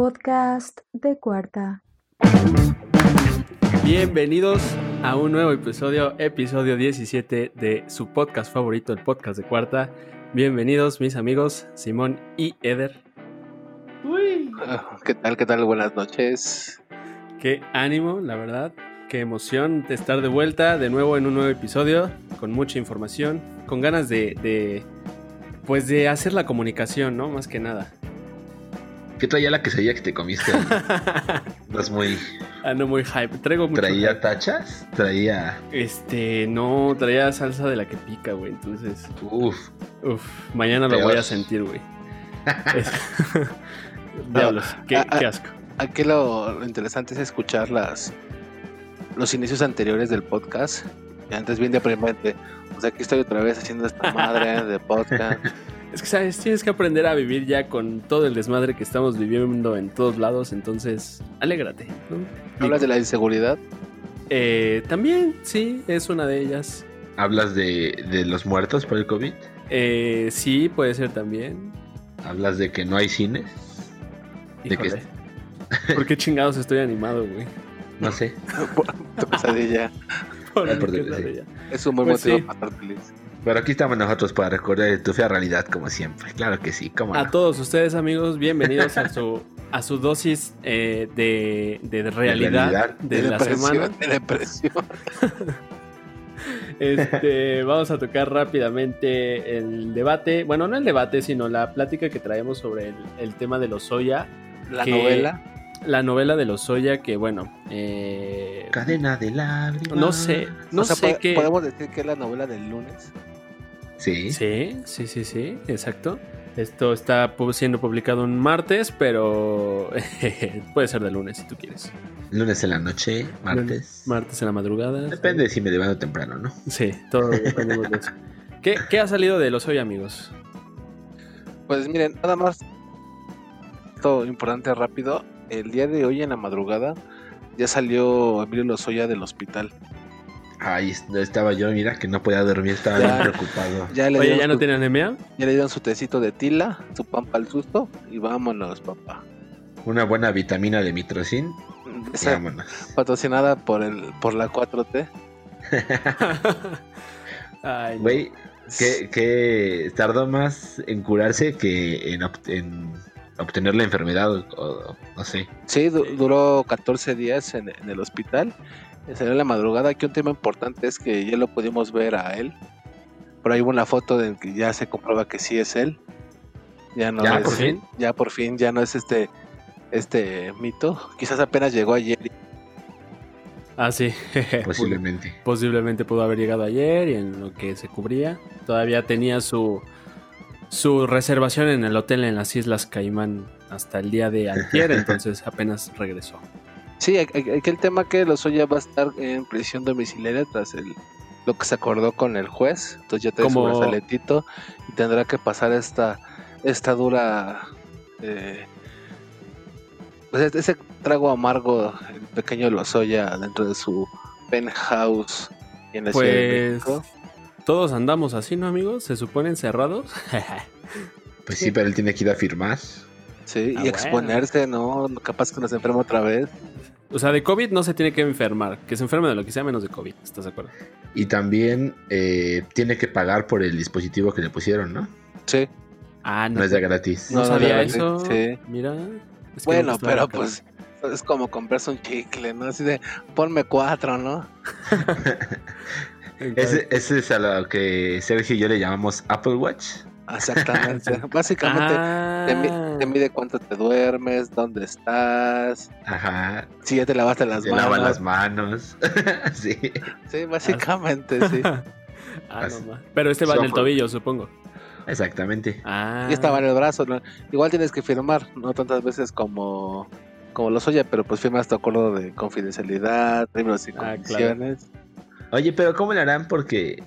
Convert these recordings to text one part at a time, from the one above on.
podcast de cuarta. Bienvenidos a un nuevo episodio, episodio 17 de su podcast favorito, el podcast de cuarta. Bienvenidos mis amigos Simón y Eder. Uy. Ah, ¿Qué tal? ¿Qué tal? Buenas noches. Qué ánimo, la verdad. Qué emoción de estar de vuelta de nuevo en un nuevo episodio, con mucha información, con ganas de, de pues de hacer la comunicación, ¿no? Más que nada. ¿Qué traía la quesadilla que te comiste? Vas muy. Ah, no, muy hype. Traigo mucho ¿Traía hype. tachas? Traía. Este, no, traía salsa de la que pica, güey. Entonces, Uf. uff, mañana lo voy a sentir, güey. Es- Diablos, qué, Ah, ah, qué asco. Aquí lo, lo interesante es escuchar las los inicios anteriores del podcast. Y antes bien deprimente. O sea, aquí estoy otra vez haciendo esta madre de podcast. Es que, ¿sabes? Tienes que aprender a vivir ya con todo el desmadre que estamos viviendo en todos lados. Entonces, alégrate, ¿no? Hablas de la inseguridad. Eh, también, sí, es una de ellas. ¿Hablas de, de los muertos por el COVID? Eh, sí, puede ser también. ¿Hablas de que no hay cines? ¿De qué? Híjole. ¿Por qué chingados estoy animado, güey? No sé. tu pesadilla. Por Ay, el por que Dios, la sí. veía. Es un buen Pues motivo sí. para estar feliz. Pero aquí estamos nosotros para recordar tu fea realidad, como siempre. Claro que sí, cómo A no. todos ustedes, amigos, bienvenidos a su, a su dosis eh, de, de realidad, realidad. de, la depresión, semana. De depresión. Este, vamos a tocar rápidamente el debate, bueno, no el debate, sino la plática que traemos sobre el, el tema de los Soya, La Que- novela. La novela de los Soya, que bueno, eh, Cadena de lágrimas. no sé, no o sea, sé podemos decir que es la novela del lunes. Sí. Sí, sí, sí, sí, exacto. Esto está siendo publicado un martes, pero puede ser de lunes si tú quieres. Lunes en la noche, martes. Martes en la madrugada. Depende si me levanto temprano, ¿no? Sí, todo depende de eso. ¿Qué, qué ha salido de los hoy, amigos? Pues miren, nada más. Todo importante rápido. El día de hoy en la madrugada ya salió Emilio Lozoya del hospital. Ahí est- estaba yo, mira, que no podía dormir, estaba Ya. bien preocupado. Ya le, Oye, dieron ¿ya no su, tiene anemia? ya le dieron su tecito de tila, su pan para el susto y vámonos, papá. Una buena vitamina de mitrocin. Esa vámonos. patrocinada por el por la 4T. Ay, no. Güey, que, que tardó más en curarse que en, en obtener la enfermedad, o, o- no sé. Sí, du- duró 14 días en, en el hospital. Salió en la madrugada. Aquí un tema importante es que ya lo pudimos ver a él. Por ahí hubo una foto en que ya se comprueba que sí es él. Ya no ¿Ya, es, por fin? Ya por fin, ya no es este este mito. Quizás apenas llegó ayer. Ah, sí. Posiblemente. Posiblemente pudo haber llegado ayer y en lo que se cubría. Todavía tenía su, su reservación en el hotel en las Islas Caimán hasta el día de ayer, entonces apenas regresó. Sí, aquí aquí el tema que Lozoya va a estar en prisión domiciliaria tras el lo que se acordó con el juez. Entonces ya trae Como- su y tendrá que pasar esta esta dura eh, pues ese trago amargo el pequeño Lozoya dentro de su penthouse en la Ciudad de Pues México. Todos andamos así, ¿no, amigos? ¿Se suponen cerrados? Pues sí, pero él tiene que ir a firmar. Sí, Ah, y exponerse, ¿no? Capaz que nos enferma otra vez. o sea, de COVID no se tiene que enfermar. Que se enferme de lo que sea menos de COVID. ¿Estás de acuerdo? Y también eh, tiene que pagar por el dispositivo que le pusieron, ¿no? Sí. Ah, No es de gratis. No, No, no, sabía no, eso. sí. Mira. es que Bueno, pero pues es como comprarse un chicle, ¿no? Así de, ponme cuatro, ¿no? Ese, ese es a lo que Sergio y yo le llamamos Apple Watch. Exactamente. Básicamente te, Ah, te mide cuánto te duermes, dónde estás, Ajá. si ya te lavaste las manos. lava las manos. sí. Sí, básicamente, sí. ah, no. Pero este va en el tobillo, supongo. Exactamente. Ah. Y estaba en el brazo, ¿no? Igual tienes que firmar, no tantas veces como como lo soya, pero pues firmas tu acuerdo de confidencialidad, términos y Ah, claro. Oye, pero ¿cómo le harán? Porque.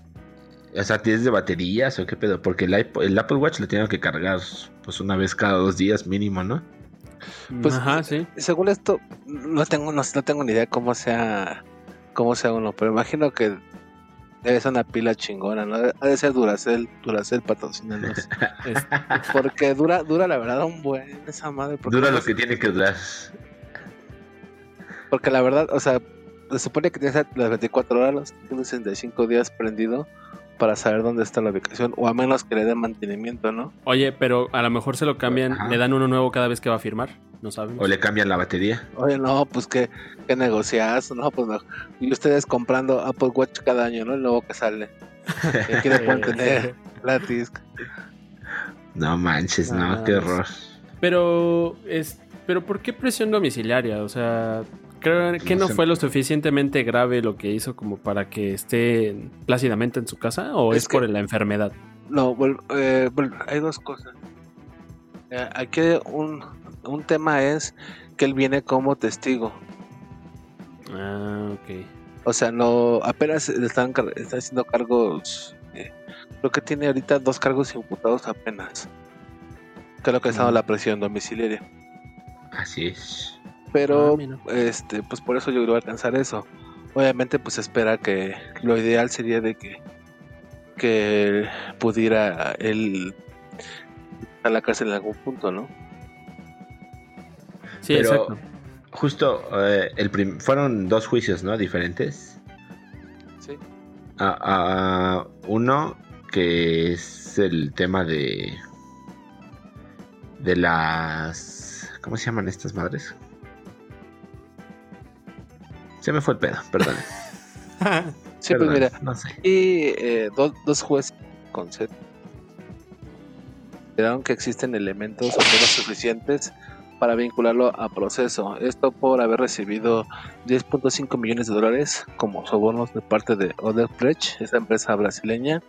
O sea, ¿tienes de baterías o qué pedo? Porque el, iP- el Apple Watch lo tienen que cargar pues una vez cada dos días mínimo, ¿no? Pues, Ajá, sí. Según esto, no tengo, no, no tengo ni idea cómo sea, cómo sea uno, pero imagino que Debe ser una pila chingona, ¿no? Ha de ser Duracell, Duracell patrocinanos. Es- Porque dura, dura la verdad un buen esa madre. Porque, Dura lo que tiene que durar. porque la verdad, o sea, se supone que tienes las 24 horas, tienes 65 días prendido para saber dónde está la ubicación, o a menos que le den mantenimiento, ¿no? Oye, pero a lo mejor se lo cambian, Ajá. le dan uno nuevo cada vez que va a firmar. No sabemos. O le cambian la batería. Oye, no, pues que, que negocias, no, pues no. Y ustedes comprando Apple Watch cada año, ¿no? El nuevo que sale. Y aquí le pueden tener gratis. No manches, no, Ah, qué horror. Pero, es, pero ¿por qué presión domiciliaria? O sea, creo que No fue lo suficientemente grave lo que hizo como para que esté plácidamente en su casa o es, Es que- por la enfermedad. No, eh, hay dos cosas. Eh, aquí un, un tema es que él viene como testigo. Ah, ok. O sea, no, apenas le están, car- está haciendo cargos. eh, creo que tiene ahorita dos cargos imputados apenas. Que es lo que ha estado Mm. la presión domiciliaria. Así es. Pero, Ah, mira. este, pues por eso yo creo alcanzar eso. Obviamente, pues espera que lo ideal sería de que, que pudiera él a la cárcel en algún punto, ¿no? Sí, Pero exacto. justo eh, el prim- fueron dos juicios, ¿no? Diferentes. Sí. Ah, ah, uno que es el tema de de las ¿cómo se llaman estas madres? Se me fue el pedo, perdón. Sí, pues mira, no sé. y eh, dos, dos jueces con set consideraron que existen elementos o pruebas suficientes para vincularlo a proceso. Esto por haber recibido 10.5 millones de dólares como sobornos de parte de Odebrecht, esa empresa brasileña,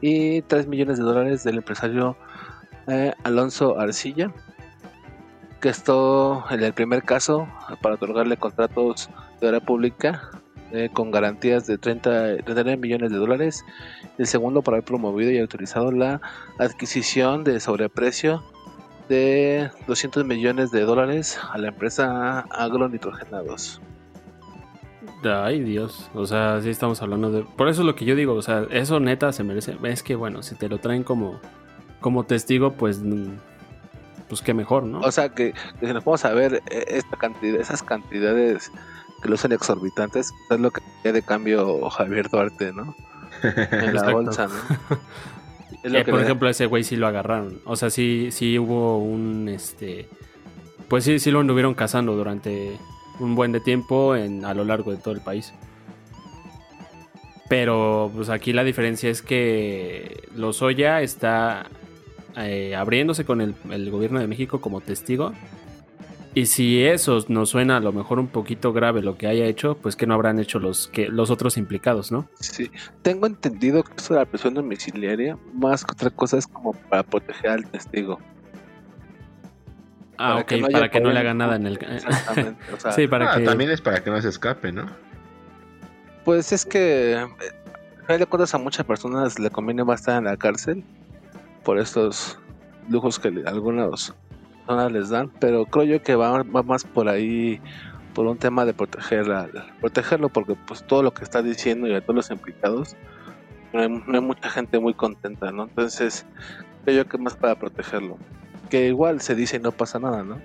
y 3 millones de dólares del empresario eh, Alonso Arcilla, que esto en el primer caso para otorgarle contratos pública eh, con garantías de 30, 39 millones de dólares. El segundo por haber promovido y autorizado la adquisición de sobreprecio de 200 millones de dólares a la empresa Agronitrogenados. Ay, Dios. O sea, sí estamos hablando de. Por eso es lo que yo digo. O sea, eso neta se merece. Es que, bueno, si te lo traen como, como testigo, pues. mm, Pues qué mejor, ¿no? O sea que, que si nos vamos a ver eh, esta cantidad, esas cantidades que lo son exorbitantes, es lo que de cambio Javier Duarte, ¿no? En la bolsa, ¿no? Es lo Eh, que por le- ejemplo, ese güey sí lo agarraron. O sea, sí, sí hubo un este. Pues sí, sí lo anduvieron cazando durante un buen de tiempo en, a lo largo de todo el país. Pero pues aquí la diferencia es que Lozoya está eh, abriéndose con el, el gobierno de México como testigo. Y si eso nos suena a lo mejor un poquito grave lo que haya hecho, pues que no habrán hecho los, que, los otros implicados, ¿no? Sí, tengo entendido que esto de la presión domiciliaria, más que otra cosa, es como para proteger al testigo. Ah, Para ok, que no para que no le hagan nada en el... Exactamente. O sea, sí, para Ah, que... También es para que no se escape, ¿no? Pues es que, eh, a final de cuentas, a muchas personas le conviene más estar en la cárcel por estos lujos que algunas les dan, pero creo yo que va, más por ahí, por un tema de proteger a- protegerlo, porque pues todo lo que está diciendo y a todos los implicados, no hay, no hay mucha gente muy contenta, ¿no? Entonces, creo yo que más para protegerlo. Que igual se dice y no pasa nada, ¿no?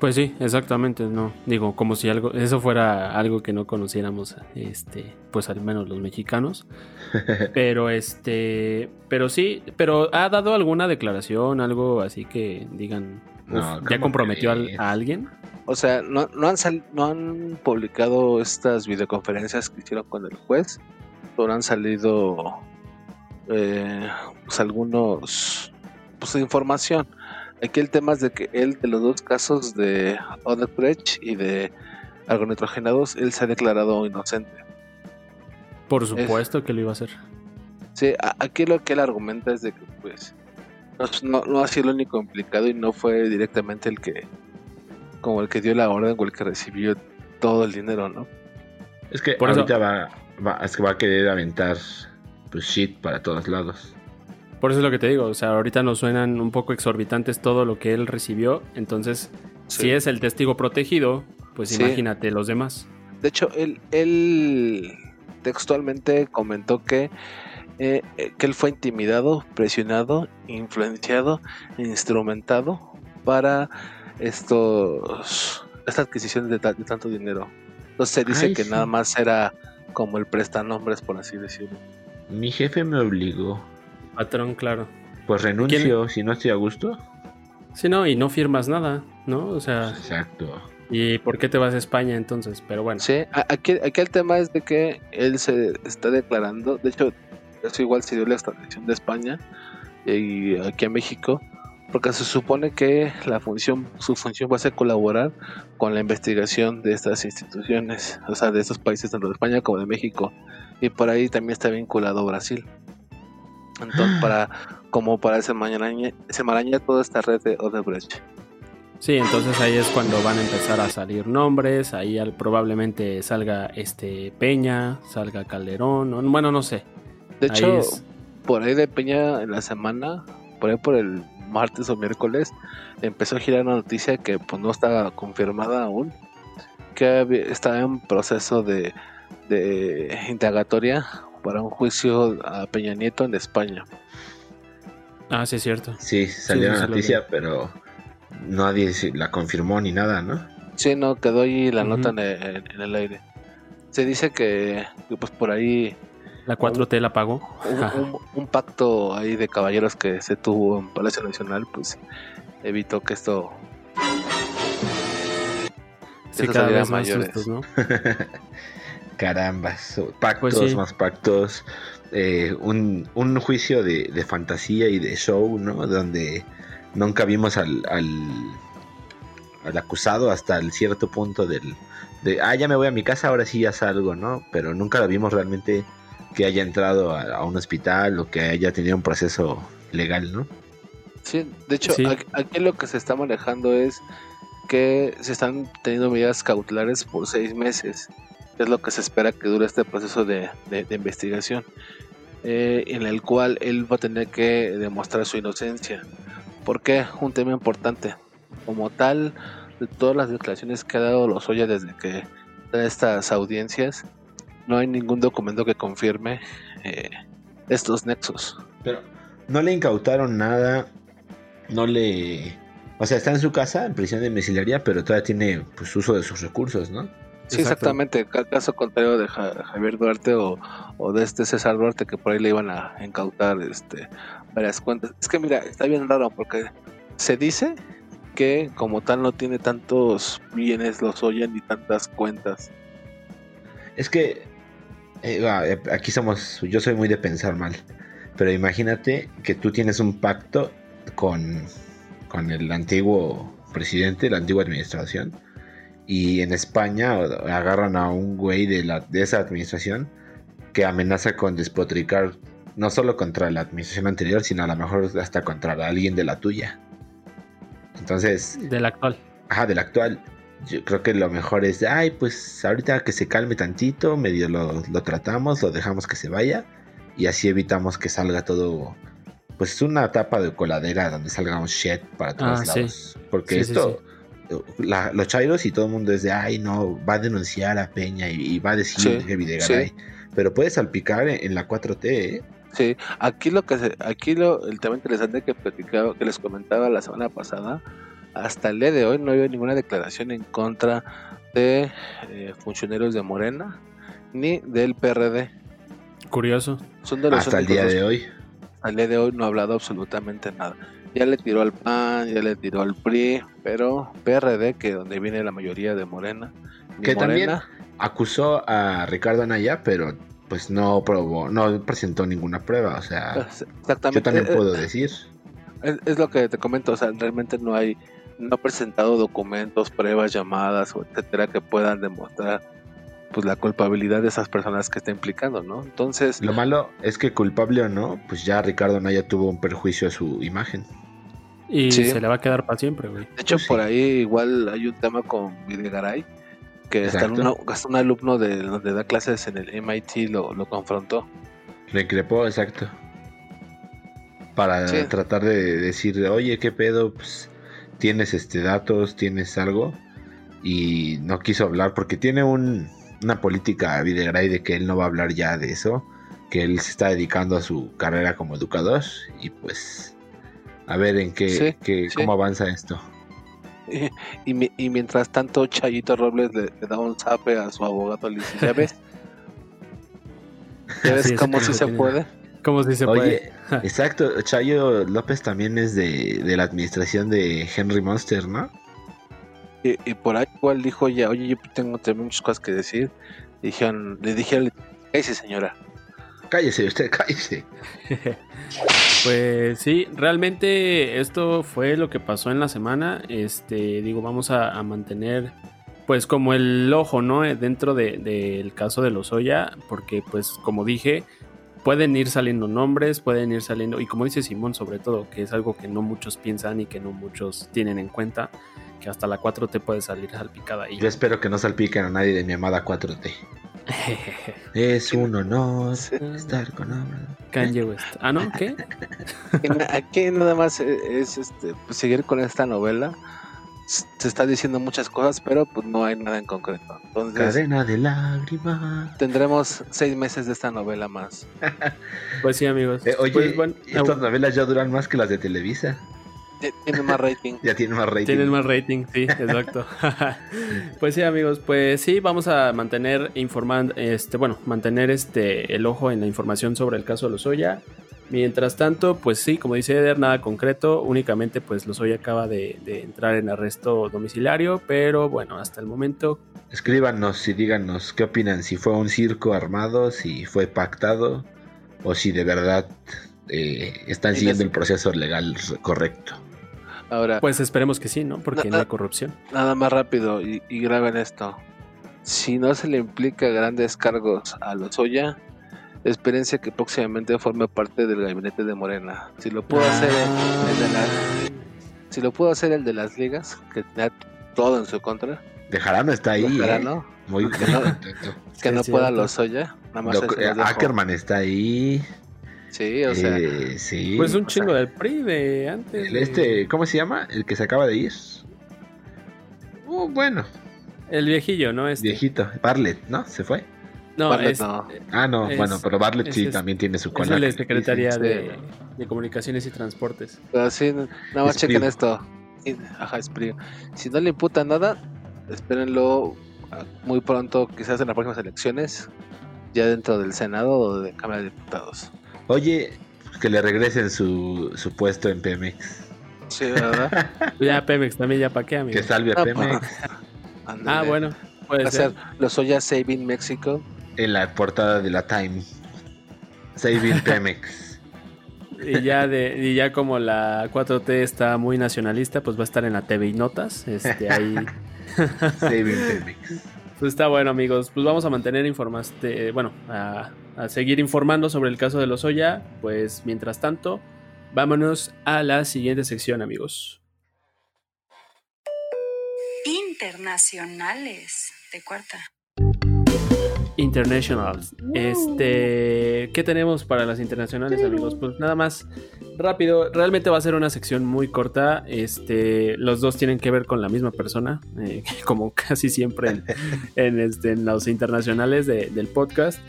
Pues sí, exactamente, no. Digo, como si algo, eso fuera algo que no conociéramos, este, pues al menos los mexicanos. Pero este, pero sí, pero ha dado alguna declaración, algo así que digan, No, uf, ¿cómo ya comprometió al- a alguien. O sea, no, no, han sal- no han publicado estas videoconferencias que hicieron con el juez, pero han salido eh, pues algunos pues información. Aquí el tema es de que él, de los dos casos de Odebrecht y de agronitrogenados, él se ha declarado inocente. Por supuesto que lo iba a hacer. Sí, a- aquí lo que él argumenta es de que pues no, no, no ha sido el único implicado y no fue directamente el que como el que dio la orden o el que recibió todo el dinero, ¿no? Es que Por eso- ahorita va, va, es que va a querer aventar pues shit para todos lados. Por eso es lo que te digo, o sea, ahorita nos suenan un poco exorbitantes todo lo que él recibió, entonces, si es el testigo protegido, pues Sí. imagínate los demás. De hecho, él, él textualmente comentó que, eh, eh, que él fue intimidado, presionado, influenciado, instrumentado para estos esta adquisición de, ta- de tanto dinero. Entonces se dice Ay, que sí. nada más era como el prestanombres, por así decirlo. Mi jefe me obligó. Patrón, claro. Pues renuncio si no estoy a gusto. Sí, no, y no firmas nada, ¿no? O sea, Exacto. ¿y por qué te vas a España entonces? Pero bueno. Sí, aquí, aquí el tema es de que él se está declarando, de hecho, eso igual se dio la extradición de España y aquí a México, porque se supone que la función, su función va a ser colaborar con la investigación de estas instituciones, o sea, de estos países, tanto de España como de México, y por ahí también está vinculado Brasil. Entonces, para, como para desenmarañar toda esta red de Odebrecht. Sí, entonces ahí es cuando van a empezar a salir nombres, ahí al- probablemente salga este Peña, salga Calderón, o- bueno, no sé. De Ahí hecho, es. por ahí de Peña en la semana, por ahí por el martes o miércoles, empezó a girar una noticia que pues no estaba confirmada aún, que estaba en proceso de, de indagatoria para un juicio a Peña Nieto en España. Ah, sí, es cierto. Sí, salió sí, la noticia, pero nadie la confirmó ni nada, ¿no? Sí, no, quedó ahí la Ujú. nota en el, en el aire. Se dice que, que, pues por ahí La 4T la pagó. un, un- un pacto ahí de caballeros que se tuvo en Palacio Nacional, pues evitó que esto Sí, cada vez más mayores. sustos, ¿no? Caramba, so- pactos Pues sí. más pactos, eh, un, un juicio de, de fantasía y de show, ¿no? Donde nunca vimos al, al, al acusado hasta el cierto punto del, de, ah, ya me voy a mi casa, ahora sí ya salgo, ¿no? Pero nunca lo vimos realmente que haya entrado a, a un hospital o que haya tenido un proceso legal, ¿no? Sí, de hecho, Sí. aquí lo que se está manejando es que se están teniendo medidas cautelares por seis meses. Es lo que se espera que dure este proceso de, de- de investigación, eh, en el cual él va a tener que demostrar su inocencia. ¿Por qué? Un tema importante. Como tal, de todas las declaraciones que ha dado Lozoya desde que da estas audiencias, no hay ningún documento que confirme eh, estos nexos. Pero no le incautaron nada, no le... O sea, está en su casa, en prisión domiciliaria, pero todavía tiene pues uso de sus recursos, ¿no? Sí, exactamente. Ca- Caso contrario de Ja- Javier Duarte o, o de este César Duarte, que por ahí le iban a incautar este, varias cuentas. Es que mira, está bien raro porque se dice que como tal no tiene tantos bienes los oyen ni tantas cuentas. Es que eh, eh, aquí somos, yo soy muy de pensar mal, pero imagínate que tú tienes un pacto con, con el antiguo presidente, la antigua administración, y en España agarran a un güey de, la, de esa administración que amenaza con despotricar no solo contra la administración anterior, sino a lo mejor hasta contra alguien de la tuya. Entonces, Del actual. Ajá, del actual. Yo creo que lo mejor es, ay, pues ahorita que se calme tantito, medio lo, lo tratamos, lo dejamos que se vaya y así evitamos que salga todo, pues una tapa de coladera donde salga un shit para todos Ah, sí. lados. Porque Sí, sí, esto, la- los chairos y todo el mundo es de, ay, no, va a denunciar a Peña y, y va a decir Sí, que Videgaray. sí. Pero puede salpicar en, en la 4T, ¿eh? Sí, aquí lo que se, aquí lo, el tema interesante que platicaba, que les comentaba la semana pasada, hasta el día de hoy no había ninguna declaración en contra de eh, funcionarios de Morena ni del PRD. Curioso. Son de los Hasta el día de hoy. al día de hoy no ha hablado absolutamente nada. Ya le tiró al PAN, ya le tiró al PRI, pero PRD, que donde viene la mayoría de Morena, Que también acusó a Ricardo Anaya, pero pues no probó, no presentó ninguna prueba, o sea... pues, exactamente. Yo también eh, puedo decir. Es, es lo que te comento, o sea, realmente no hay, no ha presentado documentos, pruebas, llamadas, etcétera, que puedan demostrar pues la culpabilidad de esas personas que está implicando, ¿no? Entonces, Lo malo es que culpable o no, pues ya Ricardo Naya tuvo un perjuicio a su imagen. Y Sí. se le va a quedar para siempre, güey. de hecho, pues sí. por ahí igual hay un tema con Videgaray, que hasta, un alumno de donde da clases en el MIT lo, lo confrontó. Le increpó, exacto. Para Sí. tratar de decir, oye, ¿qué pedo? Pues tienes este datos, tienes algo. Y no quiso hablar porque tiene un, una política Videgaray de que él no va a hablar ya de eso, que él se está dedicando a su carrera como educador y pues a ver en qué, Sí, qué- sí. cómo avanza esto. Y, y y mientras tanto, Chayito Robles le, le da un zape a su abogado. Le dice: ¿Ya ves? ¿Ya ves es, cómo sí se tiene. puede? ¿Cómo si se Oye, puede? exacto, Chayo López también es de, de la administración de Henry Monster, ¿no? Y, y por ahí igual dijo ella, oye, yo tengo también muchas cosas que decir. Dijeron, le dijeron, cállese señora. Cállese usted, cállese. Pues sí, realmente esto fue lo que pasó en la semana. Este, digo, vamos a, a mantener, pues, como el ojo, ¿no? Eh, Dentro de- del caso de Lozoya, porque, pues, como dije, pueden ir saliendo nombres, pueden ir saliendo, y como dice Simón, sobre todo, que es algo que no muchos piensan y que no muchos tienen en cuenta, que hasta la 4T puede salir salpicada ahí. Yo espero que no salpiquen a nadie de mi amada 4T. Es un honor estar con. Kanye West. Ah, ¿no? ¿Qué? Aquí nada más e- es este, pues, seguir con esta novela. Se está diciendo muchas cosas, pero pues no hay nada en concreto. Entonces Cadena de lágrimas. tendremos seis meses de esta novela más. Pues sí, amigos. Eh, oye, Pues, bueno, estas novelas ya duran más que las de Televisa. Tiene más rating. Ya tienen más rating. Tienen más rating, sí, exacto. pues sí, amigos, pues sí, vamos a mantener informando, este, bueno, mantener este el ojo en la información sobre el caso de Lozoya. Mientras tanto, pues sí, como dice Eder, nada concreto, únicamente pues Lozoya acaba de, de entrar en arresto domiciliario, pero bueno, hasta el momento, Escríbanos y díganos qué opinan, si fue un circo armado, si fue pactado o si de verdad eh, están siguiendo el proceso legal correcto. Ahora, pues esperemos que sí, ¿no? Porque No, hay corrupción. nada más rápido y, y graben esto. Si no se le implica grandes cargos a Lozoya, experiencia que próximamente forme parte del gabinete de Morena. Si lo pudo hacer el, el de la, si lo pudo hacer el de las ligas, que tenía todo en su contra, Dejarano está ahí. ojalá ¿eh? no, Muy, Que no- que Sí, no pueda. Lozoya, nada más Lo- eh. Ackerman está ahí. Sí, o sea, eh, sí. Pues un sea, chingo del PRI de antes. el de- este, ¿cómo se llama? El que se acaba de ir. Uh, bueno, El viejillo, ¿no? Este. viejito. Bartlett, ¿no? ¿Se fue? No, Bartlett es- no. Ah, no, Es- bueno, pero Bartlett sí es- también tiene su Es cola. el de Secretaría sí. de, de Comunicaciones y Transportes. Pero sí, nada más chequen esto. Ajá, Espriu. Si no le imputa nada, espérenlo muy pronto, quizás en las próximas elecciones, ya dentro del Senado o de Cámara de Diputados. Oye, que le regresen su, su puesto en Pemex. Sí, ¿verdad? Ya Pemex también, ya para qué, amigo. Que salve a Ah, Pemex Ah, bueno, puede Va a ser. los Oya Saving México. en la portada de la Time. Saving Pemex. Y ya, de, y ya como la 4T está muy nacionalista, pues va a estar en la TV y Notas. Este, ahí. Saving Pemex. Pues está bueno, amigos. Pues vamos a mantener informas, te- bueno, a, a seguir informando sobre el caso de los Oya. Pues mientras tanto, vámonos a la siguiente sección, amigos. Internacionales de cuarta. Internationals. Este, ¿qué tenemos para las internacionales, amigos? Pues nada más rápido. Realmente va a ser una sección muy corta. Este, los dos tienen que ver con la misma persona, eh, como casi siempre en, en, este, en los internacionales de- del podcast.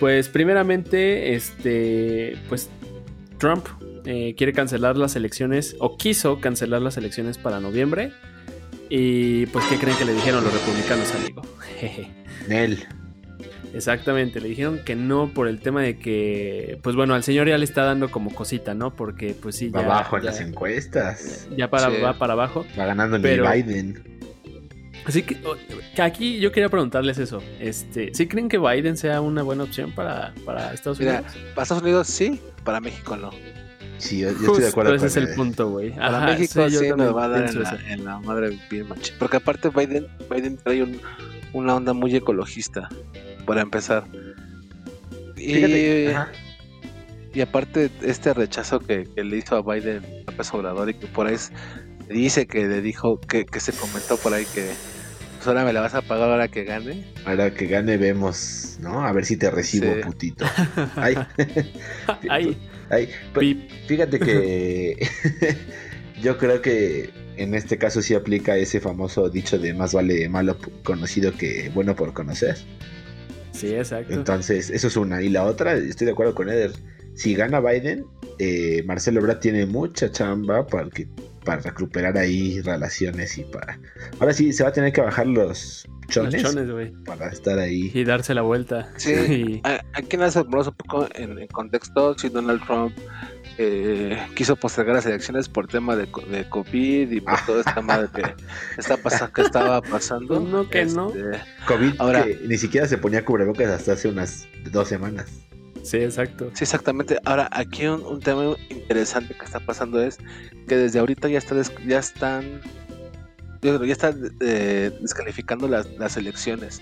Pues primeramente, este, pues Trump eh, quiere cancelar las elecciones o quiso cancelar las elecciones para noviembre. Y pues, ¿qué creen que le dijeron los republicanos, amigo? Jeje. Nel. Exactamente, le dijeron que no por el tema de que, pues bueno, al señor ya le está dando como cosita, ¿no? Porque pues sí, Va ya, abajo en ya- las encuestas. ya para, Sí. va para abajo. Va ganando ni Pero- Biden. Así que, aquí yo quería preguntarles eso. Este, ¿Sí creen que Biden sea una buena opción para, para Estados Mira, Unidos? para Estados Unidos sí, para México no. Sí, yo, yo Justo estoy de acuerdo ese con es el punto, güey. Para Ajá, México sí, yo sí nos va a dar en la, en la madre bien. Porque aparte Biden, Biden trae un- una onda muy ecologista, para empezar. Y, y aparte este rechazo que, que le hizo a Biden a López Obrador y que por ahí dice que le dijo, que, que se comentó por ahí que pues ahora me la vas a pagar ahora que gane. Ahora que gane vemos, ¿no? A ver si te recibo, Sí. putito. Ay, Ay, ay, pues. Fíjate que yo creo que en este caso sí aplica ese famoso dicho de más vale malo conocido que bueno por conocer. Sí, exacto. Entonces, eso es una. Y la otra, estoy de acuerdo con Eder. Si gana Biden, eh, Marcelo Ebrard tiene mucha chamba para, que, para recuperar ahí relaciones y para... Ahora sí, se va a tener que bajar los chones, Los chones, güey. para estar ahí. Y darse la vuelta. Sí, Y- aquí nos ponemos un poco en, en contexto. Si Donald Trump eh, quiso postergar las elecciones por tema de, co- de COVID y por todo este tema de que, está pasa- que estaba pasando. Pues no, que no. Este, COVID, Ahora- que ni siquiera se ponía cubrebocas hasta hace unas dos semanas. Sí, exacto. Sí, exactamente. Ahora, aquí un, un tema interesante que está pasando es que desde ahorita ya, está des- ya están ya están eh, descalificando las, las elecciones.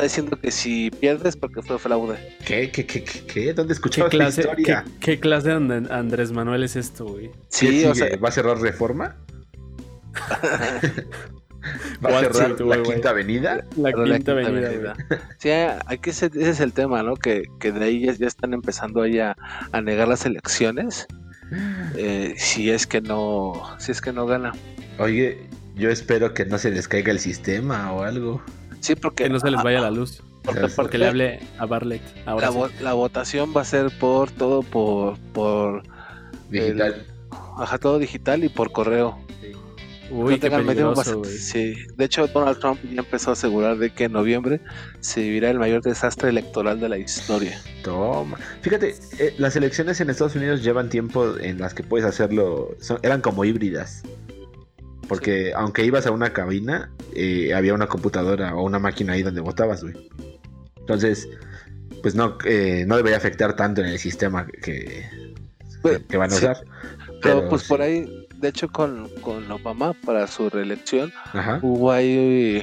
Está diciendo que si pierdes porque fue fraude. ¿Qué? ¿Qué? ¿Qué? ¿Qué? qué? ¿Dónde ¿Qué escuchabas la clase, historia? qué, qué clase de And- Andrés Manuel es esto, güey? ¿Qué Sí, o sea, ¿Va a cerrar reforma? ¿Va a cerrar la quinta avenida? La quinta quinta avenida, avenida. Sí, aquí ese, ese es el tema, ¿no? Que, que de ahí ya, ya están empezando ahí a, a negar las elecciones. eh, si es que no, si es que no gana. Oye, yo espero que no se les caiga el sistema o algo. Sí, porque Que no se les vaya la luz. porque- le hable a. Ahora la, sí. vo- la votación va a ser por todo por por Digital. ajá, todo digital y por correo. Uy, No tengan miedo. Sí, de hecho Donald Trump ya empezó a asegurar de que en noviembre se vivirá el mayor desastre electoral de la historia. Toma. Fíjate, eh, las elecciones en Estados Unidos llevan tiempo en las que puedes hacerlo. son- eran como híbridas. Porque aunque ibas a una cabina, eh, había una computadora o una máquina ahí donde votabas, güey. Entonces, pues no, eh, no debería afectar tanto en el sistema que, van a sí, usar. Pero, Pero pues sí. por ahí, de hecho con, con Obama para su reelección Ajá. hubo ahí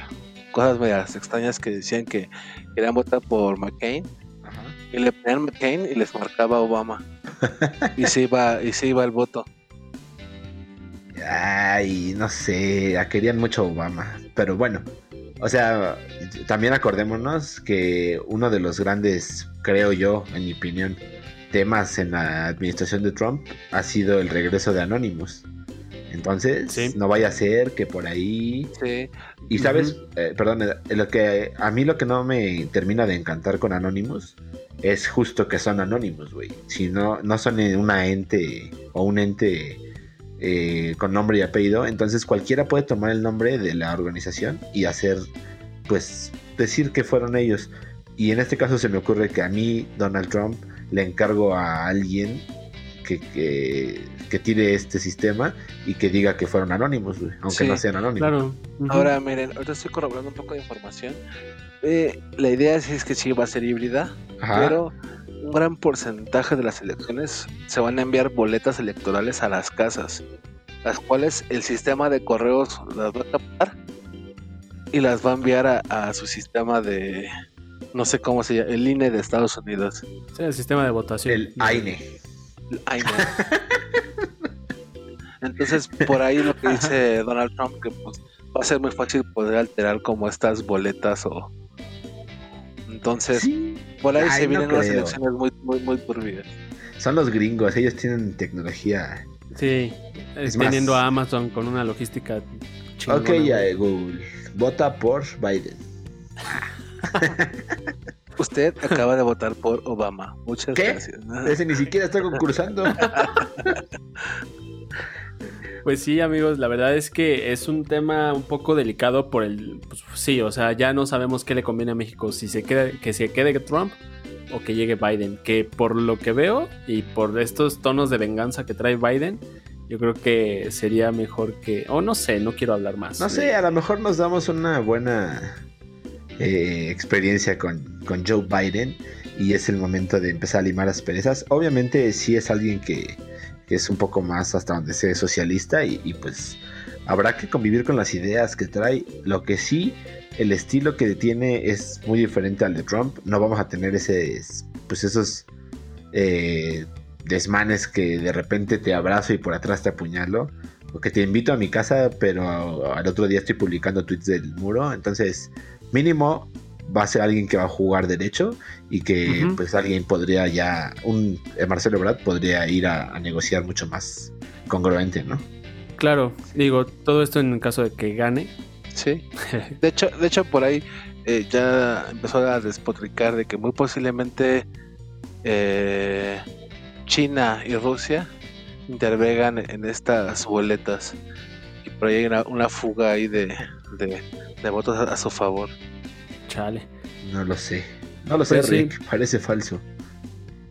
cosas medias extrañas que decían que querían votar por McCain Ajá. y le ponían McCain y les marcaba Obama y se iba y se iba el voto. Ay, no sé, a- querían mucho Obama, pero bueno, o sea, también acordémonos que uno de los grandes, creo yo, en mi opinión, temas en la administración de Trump ha sido el regreso de Anonymous. Entonces, Sí. no vaya a ser que por ahí... Sí, Y sabes, Eh, perdón, eh, lo que a mí lo que no me termina de encantar con Anonymous es justo que son Anonymous, güey. Si no, no son una ente o un ente eh, con nombre y apellido, entonces cualquiera puede tomar el nombre de la organización y hacer, pues, decir que fueron ellos. Y en este caso se me ocurre que a mí, Donald Trump, le encargo a alguien que, que, que tire este sistema y que diga que fueron anónimos, güey, aunque Sí, no sean anónimos. Claro. Ahora, miren, ahorita estoy corroborando un poco de información. Eh, la idea es, es que sí va a ser híbrida, Ajá. pero un gran porcentaje de las elecciones se van a enviar boletas electorales a las casas, las cuales el sistema de correos las va a captar y las va a enviar a, a su sistema de, no sé cómo se llama, el INE de Estados Unidos. Sí, el sistema de votación. El AINE. el INE. Entonces, por ahí lo que dice Donald Trump, que pues va a ser muy fácil poder alterar como estas boletas o... Entonces, Sí, por ahí Ay, se no vienen unas creo. elecciones muy, muy, muy turbias. son los gringos, ellos tienen tecnología. Sí, Es teniendo más- a Amazon con una logística chingona. ok, ya, güey. Google. Vota por Biden. Usted acaba de votar por Obama. Muchas ¿Qué? gracias. Ese ni siquiera está concursando. Pues sí, amigos, la verdad es que es un tema un poco delicado por el... Pues, sí, o sea, ya no sabemos qué le conviene a México, si se queda, que se quede Trump o que llegue Biden, que por lo que veo y por estos tonos de venganza que trae Biden, yo creo que sería mejor que... O no sé, no quiero hablar más. No sé, a lo mejor nos damos una buena eh, experiencia con, con Joe Biden y es el momento de empezar a limar las perezas. Obviamente sí es alguien que, que es un poco más hasta donde sea socialista y, pues habrá que convivir con las ideas que trae. Lo que sí, el estilo que tiene es muy diferente al de Trump. No vamos a tener ese, pues esos eh, desmanes que de repente te abrazo y por atrás te apuñalo. O que te invito a mi casa, pero al otro día estoy publicando tweets del muro. Entonces, mínimo va a ser alguien que va a jugar derecho y que pues alguien podría ya, un eh, Marcelo Brad podría ir a, a negociar mucho más congruente, ¿no? Claro, digo, todo esto en caso de que gane. Sí. De hecho, de hecho por ahí eh, ya empezó a despotricar de que muy posiblemente eh, China y Rusia intervengan en estas boletas y por ahí hay una, una fuga ahí de, de, de votos a, a su favor. Chale. No lo sé. No lo sé, Pues sí. Rick. Parece falso.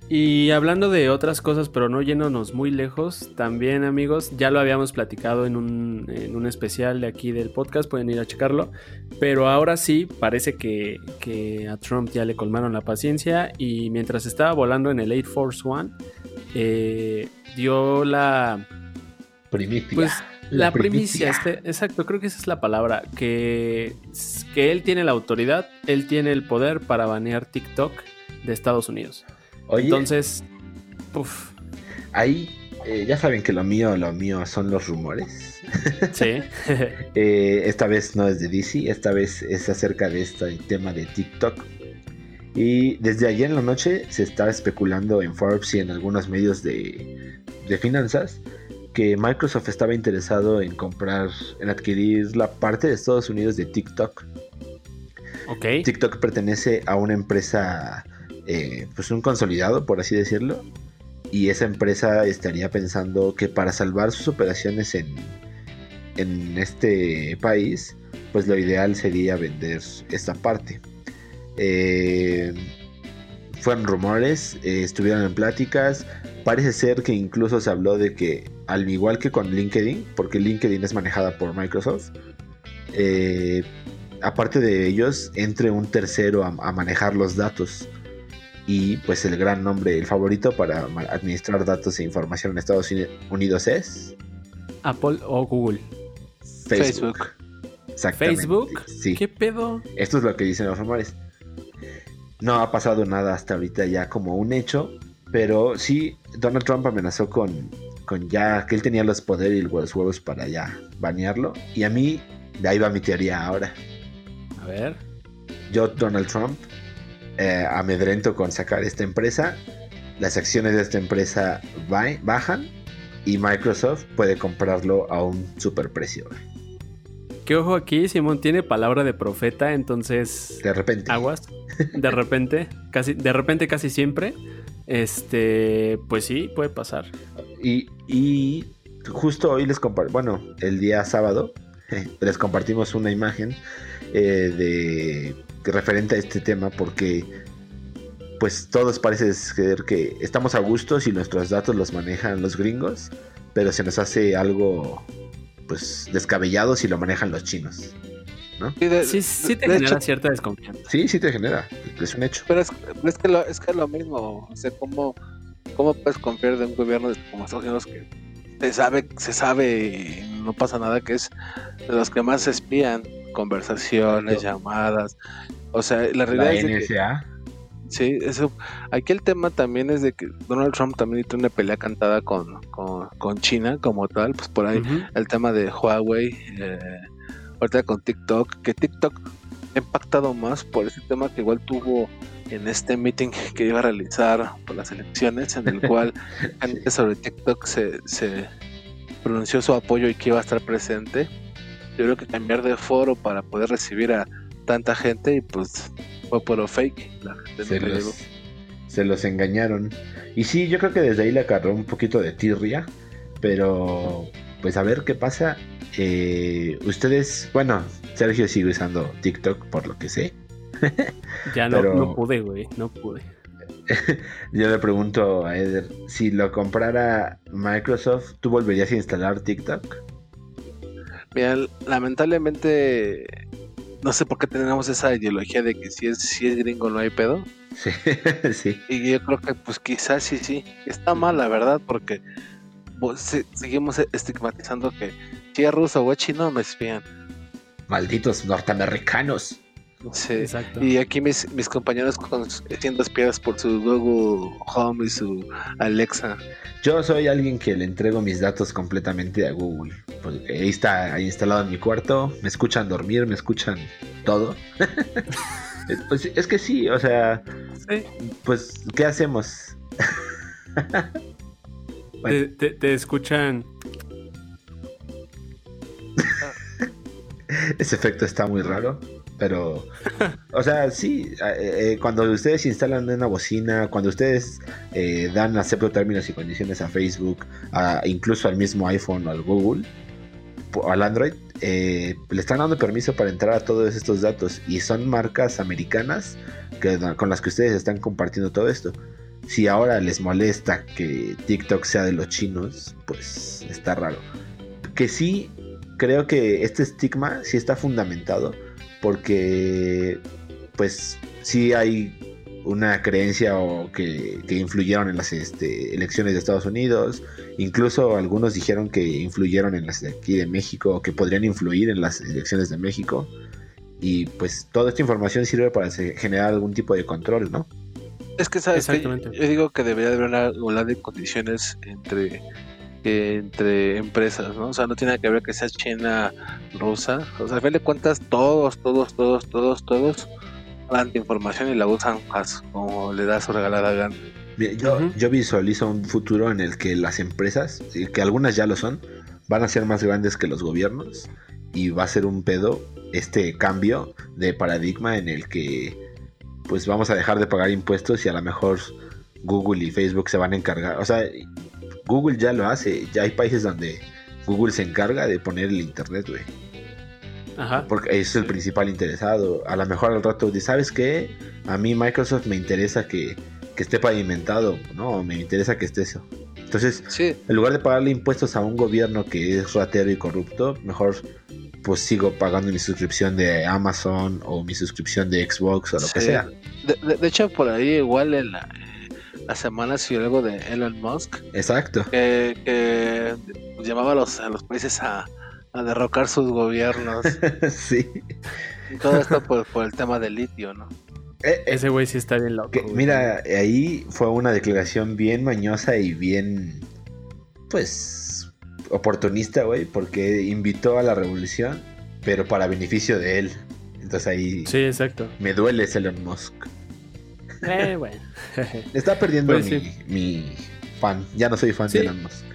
Y hablando de otras cosas, pero no yéndonos muy lejos, también amigos, ya lo habíamos platicado en un, en un especial de aquí del podcast, pueden ir a checarlo, pero ahora sí parece que, que a Trump ya le colmaron la paciencia y mientras estaba volando en el Air Force One, eh, dio la, Primicia. pues, la, primicia, este- exacto, creo que esa es la palabra, que, que él tiene la autoridad, él tiene el poder para banear TikTok de Estados Unidos. Oye, Entonces, uff, ahí eh, ya saben que lo mío, lo mío son los rumores. sí. Eh, esta vez no es de DC, esta vez es acerca de este tema de TikTok. Y desde ayer en la noche se está especulando en Forbes y en algunos medios de, de finanzas que Microsoft estaba interesado en comprar, en adquirir la parte de Estados Unidos de TikTok. ok. TikTok pertenece a una empresa, eh, pues un consolidado, por así decirlo. Y esa empresa estaría pensando que para salvar sus operaciones en, en este país, pues lo ideal sería vender esta parte. Eh, fueron rumores, eh, estuvieron en pláticas. Parece ser que incluso se habló de que, al igual que con LinkedIn, porque LinkedIn es manejada por Microsoft, eh, aparte de ellos, entre un tercero a, a manejar los datos. Y pues el gran nombre, el favorito para administrar datos e información en Estados Uni- Unidos es Apple o Google. Facebook. Facebook. Exactamente. Facebook. Sí. ¿Qué pedo? Esto es lo que dicen los rumores. No ha pasado nada hasta ahorita ya como un hecho, pero sí, Donald Trump amenazó con, con ya que él tenía los poderes y los huevos para ya banearlo. Y a mí, de ahí va mi teoría ahora. A ver. Yo, Donald Trump, eh, amedrento con sacar esta empresa. Las acciones de esta empresa ba- bajan y Microsoft puede comprarlo a un superprecio. Que ojo aquí, Simón tiene palabra de profeta, entonces De repente. aguas. De repente, casi, de repente casi siempre. Este, pues sí, puede pasar. Y, y justo hoy les comparto, bueno, el día sábado, les compartimos una imagen eh, de referente a este tema porque pues todos parece ser que estamos a gusto si nuestros datos los manejan los gringos, pero se nos hace algo pues descabellado si lo manejan los chinos. Sí, de- Sí, sí te de genera hecho, cierta desconfianza. Sí, sí te genera, es un hecho. pero es, que lo, es que es lo mismo. O sea, ¿cómo, ¿cómo puedes confiar de un gobierno de- como Estados Unidos que se sabe, se sabe y no pasa nada, que es de los que más espían conversaciones, Exacto. llamadas. O sea, la La realidad es que, NSA, sí, eso, aquí el tema también es de que Donald Trump también tiene una pelea cantada con, con, con China como tal, pues por ahí el tema de Huawei, eh, ahorita con TikTok, que TikTok ha impactado más por ese tema que igual tuvo en este meeting que iba a realizar por las elecciones, en el cual gente sobre TikTok se, se pronunció su apoyo y que iba a estar presente. Yo creo que cambiar de foro para poder recibir a tanta gente y pues fue puro fake. La gente se no los, se los engañaron. Y sí, yo creo que desde ahí le agarró un poquito de tirria. Pero, pues a ver qué pasa. Eh, ustedes, bueno, Sergio sigue usando TikTok por lo que sé. Ya no, Pero- no pude, güey. No pude. Yo le pregunto a Eder, si lo comprara Microsoft, ¿tú volverías a instalar TikTok? Mira, lamentablemente no sé por qué tenemos esa ideología de que si es, si es gringo no hay pedo. Sí, sí. Y yo creo que pues quizás sí, sí. Está mal, la verdad, porque se- seguimos estigmatizando que si es ruso o es chino me espían. Malditos norteamericanos. Sí. Exacto. Y aquí mis, mis compañeros con, siendo espiados por su Google Home y su Alexa. Yo soy alguien que le entrego mis datos completamente a Google. Porque ahí está ahí instalado en mi cuarto. Me escuchan dormir, me escuchan todo. pues es que sí, o sea, Sí. pues, ¿qué hacemos? Te, te- te escuchan. Ese efecto está muy raro. Pero, o sea, sí, eh, eh, cuando ustedes instalan una bocina, cuando ustedes eh, dan acepto términos y condiciones a Facebook, a- incluso al mismo iPhone o al Google, o al Android, eh, le están dando permiso para entrar a todos estos datos y son marcas americanas que, con las que ustedes están compartiendo todo esto. Si ahora les molesta que TikTok sea de los chinos, pues está raro. Que sí, creo que este estigma sí está fundamentado porque pues sí hay una creencia o que, influyeron en las este, elecciones de Estados Unidos. Incluso algunos dijeron que influyeron en las de aquí de México que podrían influir en las elecciones de México. Y pues toda esta información sirve para generar algún tipo de control, ¿no? Es que, ¿sabes? Exactamente. Yo digo que debería de haber una igualdad de condiciones entre, eh, entre empresas, ¿no? O sea, no tiene que ver que sea China, rusa. O sea, al fin de cuentas, todos, todos, todos, todos, todos dan información y la usan como le da su regalada gana. Mira, Yo, yo visualizo un futuro en el que las empresas, que algunas ya lo son, van a ser más grandes que los gobiernos y va a ser un pedo este cambio de paradigma en el que pues vamos a dejar de pagar impuestos y a lo mejor Google y Facebook se van a encargar. O sea, Google ya lo hace, ya hay países donde Google se encarga de poner el internet, güey. Ajá. Porque es el principal interesado. A lo mejor al rato dice, ¿sabes qué? A mí Microsoft me interesa que, que esté pavimentado, ¿no? Me interesa que esté eso. Entonces, Sí, en lugar de pagarle impuestos a un gobierno que es ratero y corrupto, mejor pues sigo pagando mi suscripción de Amazon o mi suscripción de Xbox o lo que sea. de, de- de hecho, por ahí igual en la, la semana siguió algo de Elon Musk Exacto. que, que llamaba a los, a los países a, a derrocar sus gobiernos. sí. Y todo esto por, por el tema del litio, ¿no? Eh, eh, Ese güey sí está bien loco. que, mira, ahí fue una declaración bien mañosa y bien, pues, oportunista, güey, porque invitó a la revolución, pero para beneficio de él. Entonces ahí Sí, exacto. me duele ese Elon Musk. Eh, bueno. Está perdiendo Pues mi, sí. mi fan. Ya no soy fan Sí. de Elon Musk.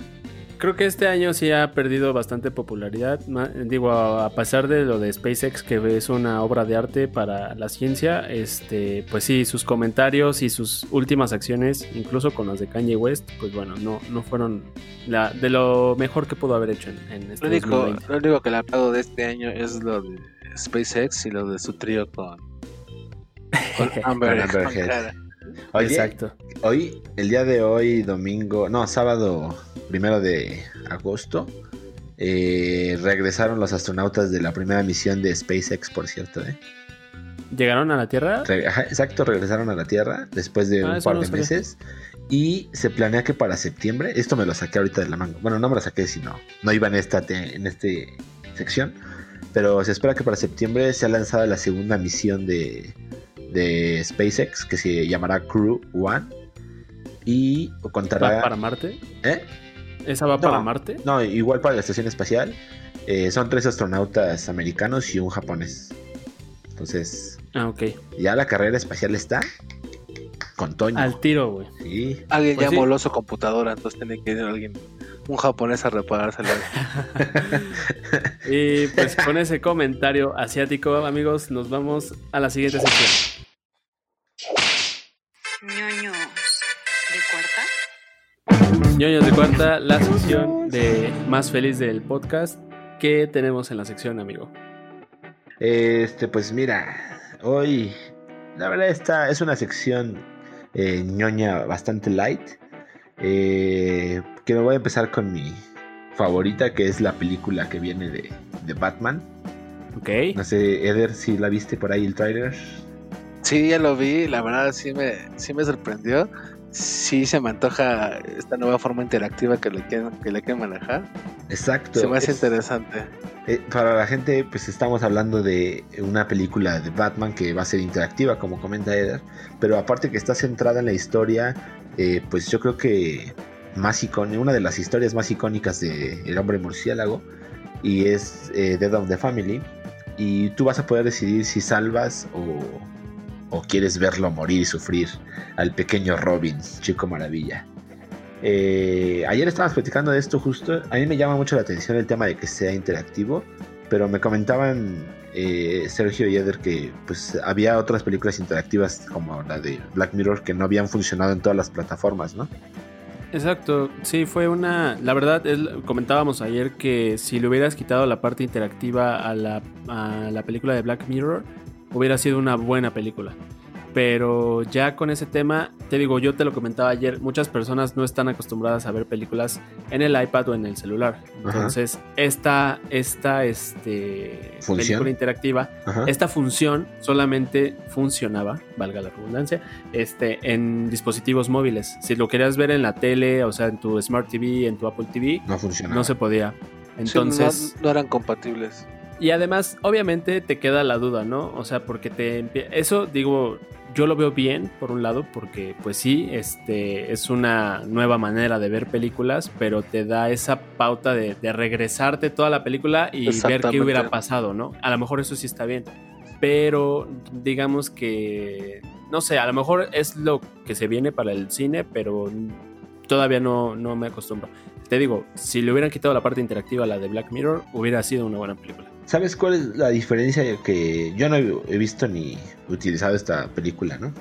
Creo que este año sí ha perdido bastante popularidad. Digo, a pesar de lo de SpaceX, que es una obra de arte para la ciencia, este, pues sí, sus comentarios y sus últimas acciones, incluso con las de Kanye West, pues bueno, no, no fueron la, de lo mejor que pudo haber hecho en, en este Lo único, 2020. lo único que le aplaudo de este año es lo de SpaceX y lo de su trío con, con Amber, Amber Heard. Oye, Exacto. hoy, el día de hoy, domingo, no, sábado primero de agosto, eh, regresaron los astronautas de la primera misión de SpaceX, por cierto, ¿eh? ¿Llegaron a la Tierra? Re- ajá, exacto, regresaron a la Tierra después de Ah, un par de meses. Y se planea que para septiembre, esto me lo saqué ahorita de la manga. Bueno, no me lo saqué, sino no iba en esta en este sección. Pero se espera que para septiembre sea lanzada la segunda misión de, de SpaceX, que se llamará Crew One. Y contará. ¿Va para Marte? ¿Eh? ¿Esa va No. para Marte? No, igual para la estación espacial. Eh, son tres astronautas americanos y un japonés. Entonces, Ah, ok. ya la carrera espacial está con Toño. Al tiro, güey. Sí. Alguien Pues ya sí. moló su computadora, entonces tiene que ir alguien, un japonés a reparársela. Y pues con ese comentario asiático, amigos, nos vamos a la siguiente sección. Ñoños de cuarta. Ñoños de cuarta, la sección de más feliz del podcast. ¿Qué tenemos en la sección, amigo? Este, pues mira, hoy la verdad esta es una sección eh, ñoña bastante light. Eh, que voy a empezar con mi favorita, que es la película que viene de, de Batman. Ok. No sé, Eder, si la viste por ahí el trailer. Sí, ya lo vi, la verdad sí me, sí me sorprendió. Sí se me antoja esta nueva forma interactiva que le quieren, que le quieren manejar. Exacto. Se me hace es- interesante. Eh, para la gente, pues estamos hablando de una película de Batman que va a ser interactiva, como comenta Eder, pero aparte que está centrada en la historia, eh, pues yo creo que más icónica, una de las historias más icónicas de El Hombre Murciélago, y es eh, Dead of the Family, y tú vas a poder decidir si salvas o, o quieres verlo morir y sufrir al pequeño Robin, chico maravilla. Eh, ayer estábamos platicando de esto justo. A mí me llama mucho la atención el tema de que sea interactivo. pero me comentaban eh, Sergio y Eder que pues había otras películas interactivas como la de Black Mirror que no habían funcionado en todas las plataformas, ¿no? Exacto, sí, fue una... La verdad, comentábamos ayer que si le hubieras quitado la parte interactiva a la película de Black Mirror, hubiera sido una buena película. Pero ya con ese tema, te digo, yo te lo comentaba ayer, muchas personas no están acostumbradas a ver películas en el iPad o en el celular. Ajá. Entonces, esta, esta este, ¿Función? película interactiva Ajá. esta función solamente funcionaba, valga la redundancia, este, en dispositivos móviles. Si lo querías ver en la tele, o sea, en tu Smart TV, en tu Apple TV, No funciona. no se podía. Sí, Entonces, no, no eran compatibles. Y además, obviamente te queda la duda, ¿no? O sea, porque te eso digo, yo lo veo bien por un lado porque pues sí, este es una nueva manera de ver películas, pero te da esa pauta de, de regresarte toda la película y ver qué hubiera pasado, ¿no? A lo mejor eso sí está bien, pero digamos que no sé, a lo mejor es lo que se viene para el cine, pero todavía no, no me acostumbro. Te digo, si le hubieran quitado la parte interactiva a la de Black Mirror, hubiera sido una buena película. ¿Sabes cuál es la diferencia? Que yo no he visto ni utilizado esta película, ¿no?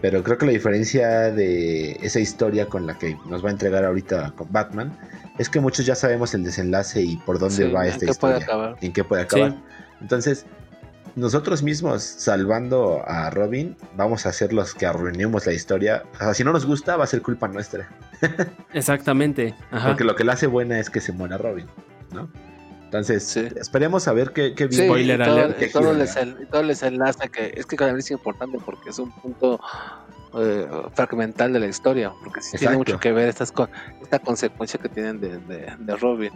Pero creo que la diferencia de esa historia con la que nos va a entregar ahorita con Batman es que muchos ya sabemos el desenlace y por dónde Sí, va ¿en esta qué puede historia. en qué puede acabar. Sí. Entonces, nosotros mismos, salvando a Robin, vamos a ser los que arruinemos la historia. O sea, si no nos gusta, va a ser culpa nuestra. Exactamente. Ajá. Porque lo que la hace buena es que se muera Robin, ¿no? Entonces, Sí. esperemos a ver qué, qué Sí. Spoiler y todo, alert. y todo les y todo les enlaza que es que mí es importante porque es un punto eh, fragmental de la historia, porque sí tiene mucho que ver estas con esta consecuencia que tienen de, de, de Robin.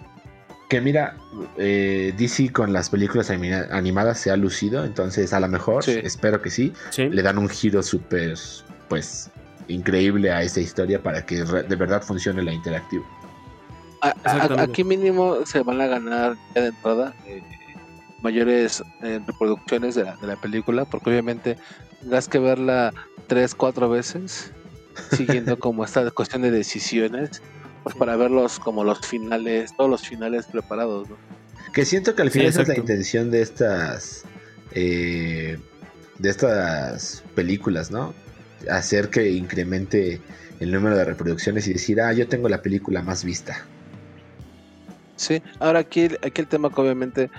Que mira, eh, DC con las películas anima- animadas se ha lucido, entonces a lo mejor, Sí. espero que sí, Sí. le dan un giro súper, pues, increíble a esta historia para que re- de verdad funcione la interactiva. A- a- Exactamente. aquí mínimo se van a ganar ya de entrada eh, mayores eh, reproducciones de la, de la película, porque obviamente tendrás que verla tres, cuatro veces, siguiendo como esta cuestión de decisiones, pues para verlos como los finales, todos los finales preparados, ¿no? Que siento que al Sí, final esa es la intención de estas eh, de estas películas, ¿no? Hacer que incremente el número de reproducciones y decir, ah, yo tengo la película más vista. Sí, ahora aquí, aquí el tema que obviamente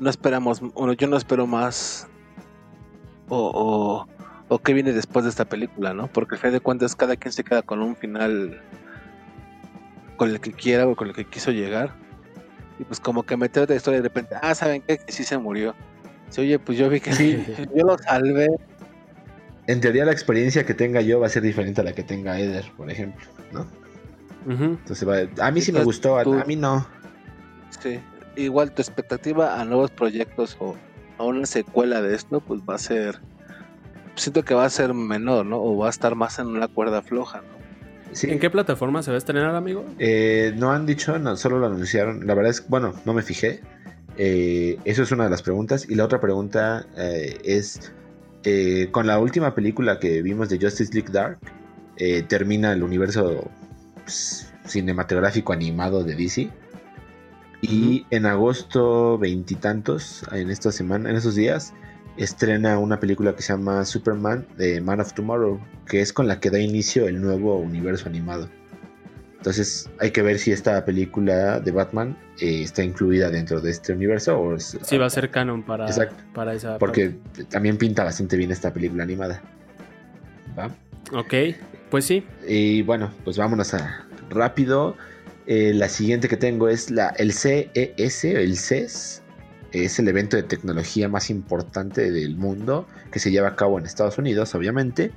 no esperamos, bueno, yo no espero más o, o, o qué viene después de esta película, ¿no? Porque al fin de cuentas cada quien se queda con un final con el que quiera o con el que quiso llegar. Y pues como que meter otra historia de repente, ah, ¿saben qué? Que sí se murió. Sí, oye, pues yo vi que sí, yo lo salvé. En teoría la experiencia que tenga yo va a ser diferente a la que tenga Eder, por ejemplo, ¿no? Ujú. Entonces va- a mí sí me Entonces, gustó, a, a mí no. Sí, igual tu expectativa a nuevos proyectos o a una secuela de esto, pues va a ser, siento que va a ser menor, ¿no? O va a estar más en una cuerda floja, ¿no? Sí. ¿En qué plataforma se va a estrenar, amigo? Eh, no han dicho, no, solo lo anunciaron. La verdad es, bueno, no me fijé. Eh, eso es una de las preguntas. Y la otra pregunta eh, es, eh, con la última película que vimos de Justice League Dark, eh, termina el universo pues, cinematográfico animado de DC. Y en agosto veintitantos, en esta semana, en esos días, estrena una película que se llama Superman de Man of Tomorrow, que es con la que da inicio el nuevo universo animado. Entonces hay que ver si esta película de Batman eh, está incluida dentro de este universo o es- Sí, va a ser canon para, Exacto. para esa. porque también pinta bastante bien esta película animada. ¿Va? Ok, pues sí. Y bueno, pues vámonos a rápido. Eh, la siguiente que tengo es la, el CES, el CES. Es el evento de tecnología más importante del mundo que se lleva a cabo en Estados Unidos, obviamente.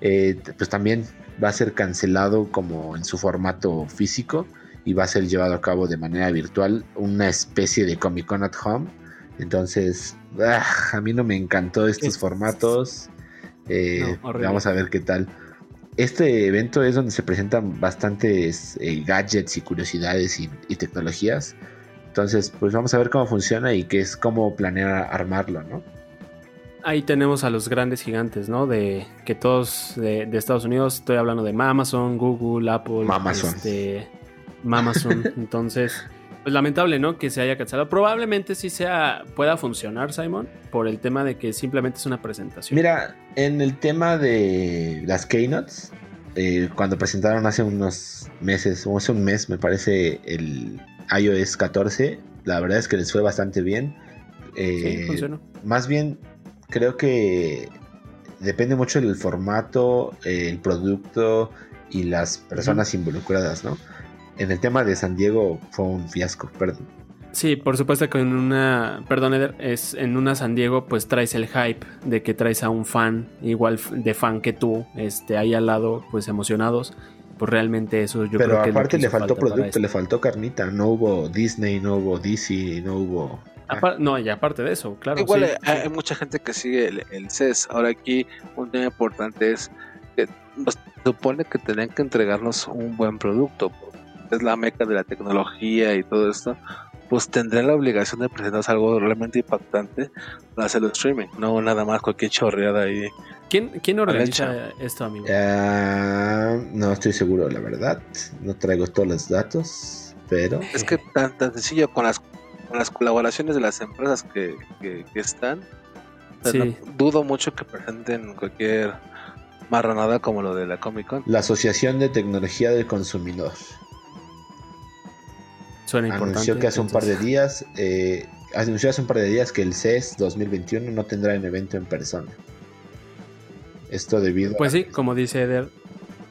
Eh, pues también va a ser cancelado como en su formato físico y va a ser llevado a cabo de manera virtual, una especie de Comic Con at Home. Entonces, ah, a mí no me encantó estos Es- formatos. Eh, No, vamos a ver qué tal. Este evento es donde se presentan bastantes eh, gadgets y curiosidades y, y tecnologías. Entonces, pues vamos a ver cómo funciona y qué es cómo planear armarlo, ¿no? Ahí tenemos a los grandes gigantes, ¿no? De que todos de, de Estados Unidos, estoy hablando de Amazon, Google, Apple, Mamazon. este, Mamazon. Entonces, pues lamentable, ¿no? Que se haya cancelado. Probablemente sí sea, pueda funcionar, Simon, por el tema de que simplemente es una presentación. Mira, en el tema de las keynotes, eh, cuando presentaron hace unos meses, o hace un mes, me parece, el iOS 14, la verdad es que les fue bastante bien. Eh, sí, funcionó. Más bien, creo que depende mucho del formato, el producto y las personas involucradas, ¿no? En el tema de San Diego fue un fiasco, perdón. Sí, por supuesto que en una, perdón Eder, es en una San Diego pues traes el hype de que traes a un fan igual f- de fan que tú, este ahí al lado pues emocionados, pues realmente eso yo Pero creo que aparte le faltó producto, le faltó carnita. No hubo Disney, no hubo DC, no hubo. Apar- no, y aparte de eso, claro. Igual sí, hay, sí. hay mucha gente que sigue el, el CES. Ahora aquí un tema importante es que nos supone que tenían que entregarnos un buen producto. Es la meca de la tecnología y todo esto. Pues tendrán la obligación de presentarnos algo realmente impactante para hacerlo streaming. No nada más cualquier chorreada ahí. ¿Quién, quién organiza esto, amigo? Ah, no estoy seguro, la verdad. No traigo todos los datos, pero. Es que tan, tan sencillo con las, con las colaboraciones de las empresas que, que, que están. o sea, Sí. no- dudo mucho que presenten cualquier marranada como lo de la Comic Con. La Asociación de Tecnología del Consumidor Suena importante. anunció que hace un par de días, eh, anunció hace un par de días que el CES 2021 no tendrá un evento en persona. Esto debido Pues a sí, como dice Eder,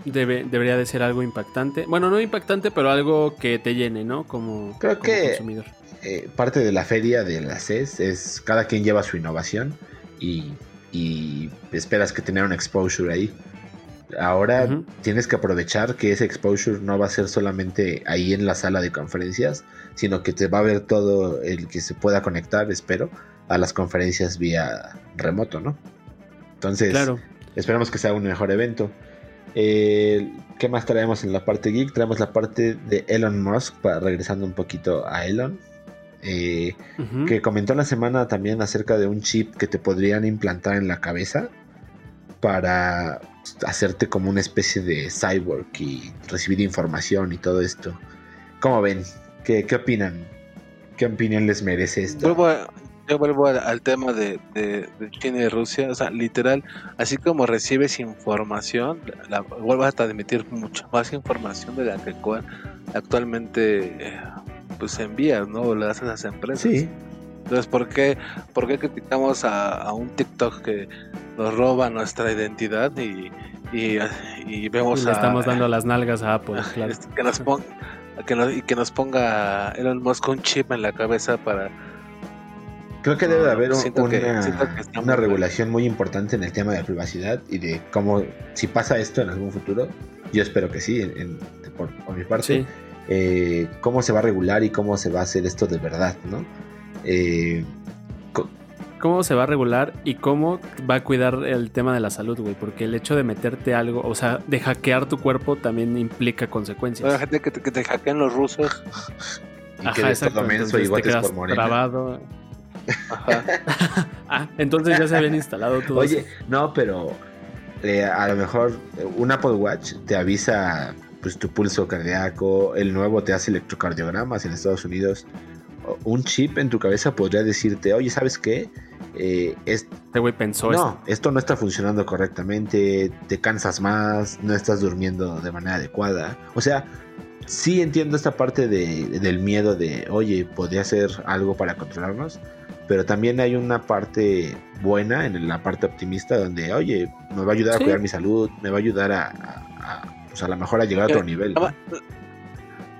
debe, debería de ser algo impactante. Bueno, no impactante, pero algo que te llene, ¿no? Como, Creo como que- consumidor. eh, parte de la feria de la CES es cada quien lleva su innovación y, y esperas que tener un exposure ahí. Ahora tienes que aprovechar que ese exposure no va a ser solamente ahí en la sala de conferencias, sino que te va a ver todo el que se pueda conectar, espero, a las conferencias vía remoto, ¿no? Entonces, Claro. esperamos que sea un mejor evento. Eh, ¿Qué más traemos en la parte geek? Traemos la parte de Elon Musk, para regresando un poquito a Elon. eh, que comentó la semana también acerca de un chip que te podrían implantar en la cabeza para hacerte como una especie de cyborg y recibir información y todo esto. ¿Cómo ven? ¿Qué, qué opinan? ¿Qué opinión les merece esto? Vuelvo a- yo vuelvo al, al tema de, de- de China y Rusia. O sea, literal, así como recibes información, la, vuelvas a transmitir mucha más información de la que actualmente eh, pues envías, ¿no? O le das a esas empresas. Sí, Entonces, ¿por qué, por qué criticamos a, a un TikTok que nos roba nuestra identidad y, y, y Y vemos le a, estamos dando las nalgas a Apple, claro. este, que nos ponga que nos, y que nos ponga Elon Musk un chip en la cabeza para creo que debe de No, haber un- siento que- una, siento que está una muy mal. regulación muy importante en el tema de privacidad y de cómo, si pasa esto en algún futuro, yo espero que sí, en- en- por, por mi parte, Sí. eh, cómo se va a regular y cómo se va a hacer esto de verdad, ¿no? Eh, ¿Cómo se va a regular y cómo va a cuidar el tema de la salud, güey? Porque el hecho de meterte algo, o sea, de hackear tu cuerpo también implica la consecuencias. gente que te, que te hackean los rusos. y que Ajá, exacto. todo entonces y te quedas por trabado. Ajá. Ah, entonces ya se habían instalado todos. Oye, no, pero eh, a lo mejor un Apple Watch te avisa pues tu pulso cardíaco, el nuevo te hace electrocardiogramas en Estados Unidos. Un chip en tu cabeza podría decirte, oye, ¿sabes qué? Eh, es- este güey pensó no, esto no está funcionando correctamente, te cansas más, no estás durmiendo de manera adecuada. O sea, sí entiendo esta parte de- del miedo de, oye, podría hacer algo para controlarnos, pero también hay una parte buena en la parte optimista donde, oye, me va a ayudar Sí. a cuidar mi salud, me va a ayudar a, a- a, pues a lo mejor a llegar a otro Eh, nivel.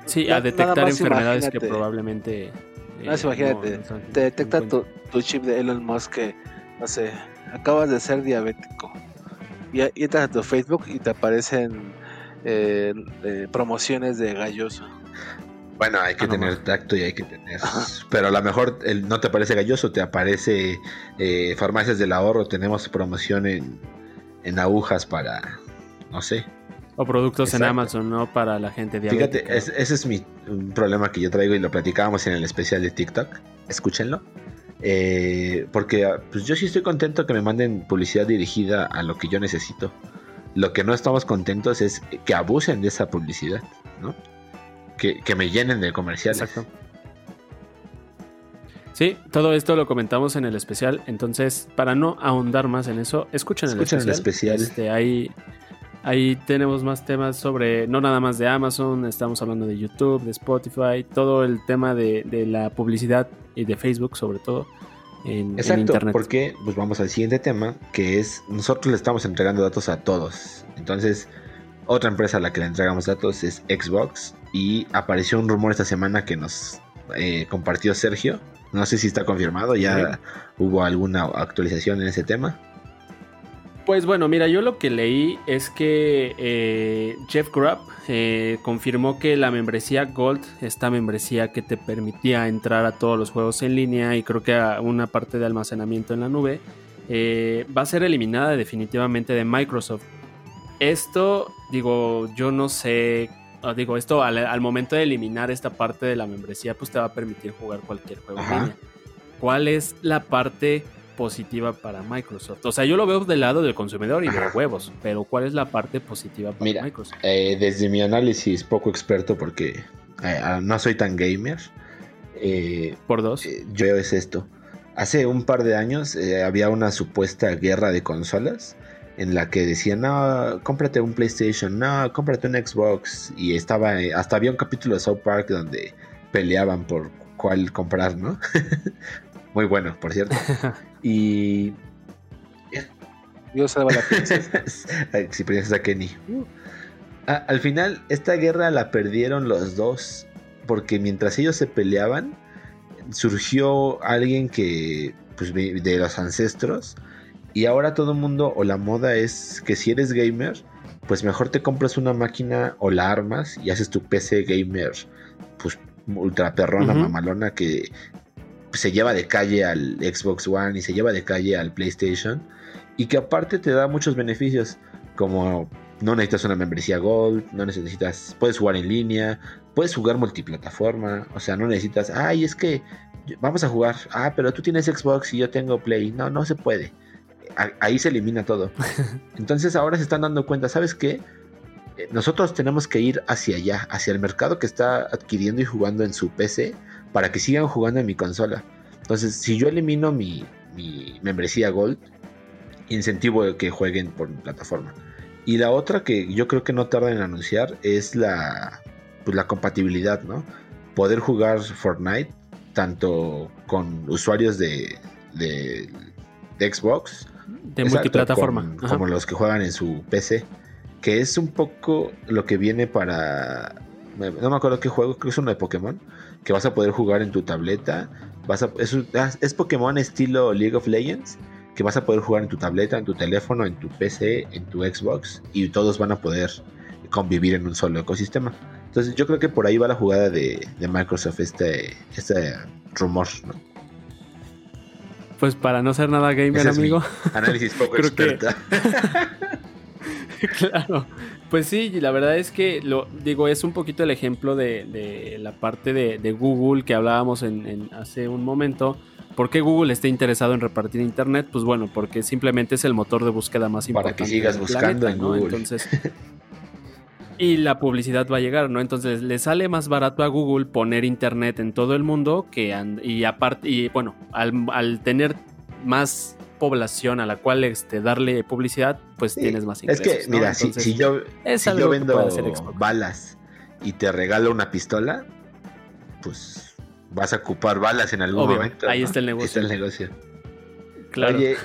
Sí, a detectar enfermedades que imagínate. Probablemente. eh, imagínate, no- no Te detecta tu, tu chip de Elon Musk que, no sé, acabas de ser diabético. Y, y entras a tu Facebook y te aparecen eh, eh, promociones de galloso. Bueno, hay que Ah, no tener tacto y hay que tener. Pero a lo mejor el, no te parece galloso, te aparece eh, farmacias del ahorro. Tenemos promoción en, en agujas para. No sé. O productos en. Amazon, ¿no? Para la gente diabética. Fíjate, es- ese es mi problema que yo traigo y lo platicábamos en el especial de TikTok. Escúchenlo. Eh, porque ah, pues yo sí estoy contento que me manden publicidad dirigida a lo que yo necesito. Lo que no estamos contentos es que abusen de esa publicidad, ¿no? Que, que me llenen de comerciales. Exacto. Sí, todo esto lo comentamos en el especial, entonces para no ahondar más en eso, escuchen, Escuchen el el especial. especial. Este, ahí, ahí tenemos más temas sobre, no nada más de Amazon, estamos hablando de YouTube, de Spotify, todo el tema de, de la publicidad y de Facebook sobre todo en, en Exacto, Internet. porque pues vamos al siguiente tema, que es nosotros le estamos entregando datos a todos. Entonces, otra empresa a la que le entregamos datos es Xbox y apareció un rumor esta semana que nos eh, compartió Sergio. No sé si está confirmado, ya hubo alguna actualización en ese tema. Pues bueno, mira, yo lo que leí es que eh, Jeff Grubb eh, confirmó que la membresía Gold, esta membresía que te permitía entrar a todos los juegos en línea y creo que a una parte de almacenamiento en la nube, eh, va a ser eliminada definitivamente de Microsoft. Esto, digo, yo no sé, digo, esto al, al momento de eliminar esta parte de la membresía, pues te va a permitir jugar cualquier juego en línea. ¿Cuál es la parte positiva para Microsoft? O sea, yo lo veo del lado del consumidor y de Ajá. huevos, pero ¿cuál es la parte positiva para Mira, Microsoft? Eh, desde mi análisis poco experto, porque eh, ah, no soy tan gamer, eh, Por dos. eh, yo veo es esto. Hace un par de años había una supuesta guerra de consolas en la que decían, no, cómprate un PlayStation, no, cómprate un Xbox. Y estaba, hasta había un capítulo de South Park donde peleaban por cuál comprar, ¿no? Muy bueno, por cierto. Y Yo salva la princesa. Sí, princesa Kenny. A- al final, esta guerra la perdieron los dos. Porque mientras ellos se peleaban, surgió alguien que, pues, de los ancestros. Y ahora todo el mundo, o la moda es que si eres gamer, pues mejor te compras una máquina o la armas y haces tu PC gamer, pues, ultra perrona, mamalona, que se lleva de calle al Xbox One y se lleva de calle al PlayStation y que aparte te da muchos beneficios como no necesitas una membresía Gold, no necesitas, puedes jugar en línea, puedes jugar multiplataforma, o sea, no necesitas, ay, es que vamos a jugar, ah, pero tú tienes Xbox y yo tengo Play, no, no se puede. Ahí se elimina todo. Entonces ahora se están dando cuenta, ¿sabes qué? Eh, Nosotros tenemos que ir hacia allá, hacia el mercado que está adquiriendo y jugando en su PC para que sigan jugando en mi consola. Entonces, si yo elimino mi, mi membresía Gold, incentivo que jueguen por mi plataforma. Y la otra que yo creo que no tarda en anunciar es la, pues, la compatibilidad, ¿no? Poder jugar Fortnite tanto con usuarios de, de, de Xbox de Exacto, multiplataforma. con- como los que juegan en su PC. Que es un poco lo que viene para. No me acuerdo qué juego, creo que es uno de Pokémon. Que vas a poder jugar en tu tableta. Vas a, es, un- ah, es Pokémon estilo League of Legends. Que vas a poder jugar en tu tableta, en tu teléfono, en tu PC, en tu Xbox. Y todos van a poder convivir en un solo ecosistema. Entonces yo creo que por ahí va la jugada de, de Microsoft, este, este rumor. ¿no? Pues para no ser nada gamer, Ese amigo. Análisis poco Creo que- experta. claro. Pues sí, la verdad es que lo digo, es un poquito el ejemplo de, de la parte de, de Google que hablábamos en, en hace un momento. ¿Por qué Google está interesado en repartir internet? Pues bueno, porque simplemente es el motor de búsqueda más Para importante. que sigas buscando planeta, en ¿no? Google. Entonces. Y la publicidad va a llegar, ¿no? Entonces le sale más barato a Google poner internet en todo el mundo que and- y aparte y bueno, al, al tener más población a la cual este, darle publicidad, pues Sí, tienes más Es ingresos. que, ¿no? mira, si, Entonces, si yo, es si algo yo que vendo puede hacer Xbox. balas y te regalo una pistola, pues vas a ocupar balas en algún Obvio, momento. ahí ¿no? está el negocio. Está el negocio. Claro. Oye,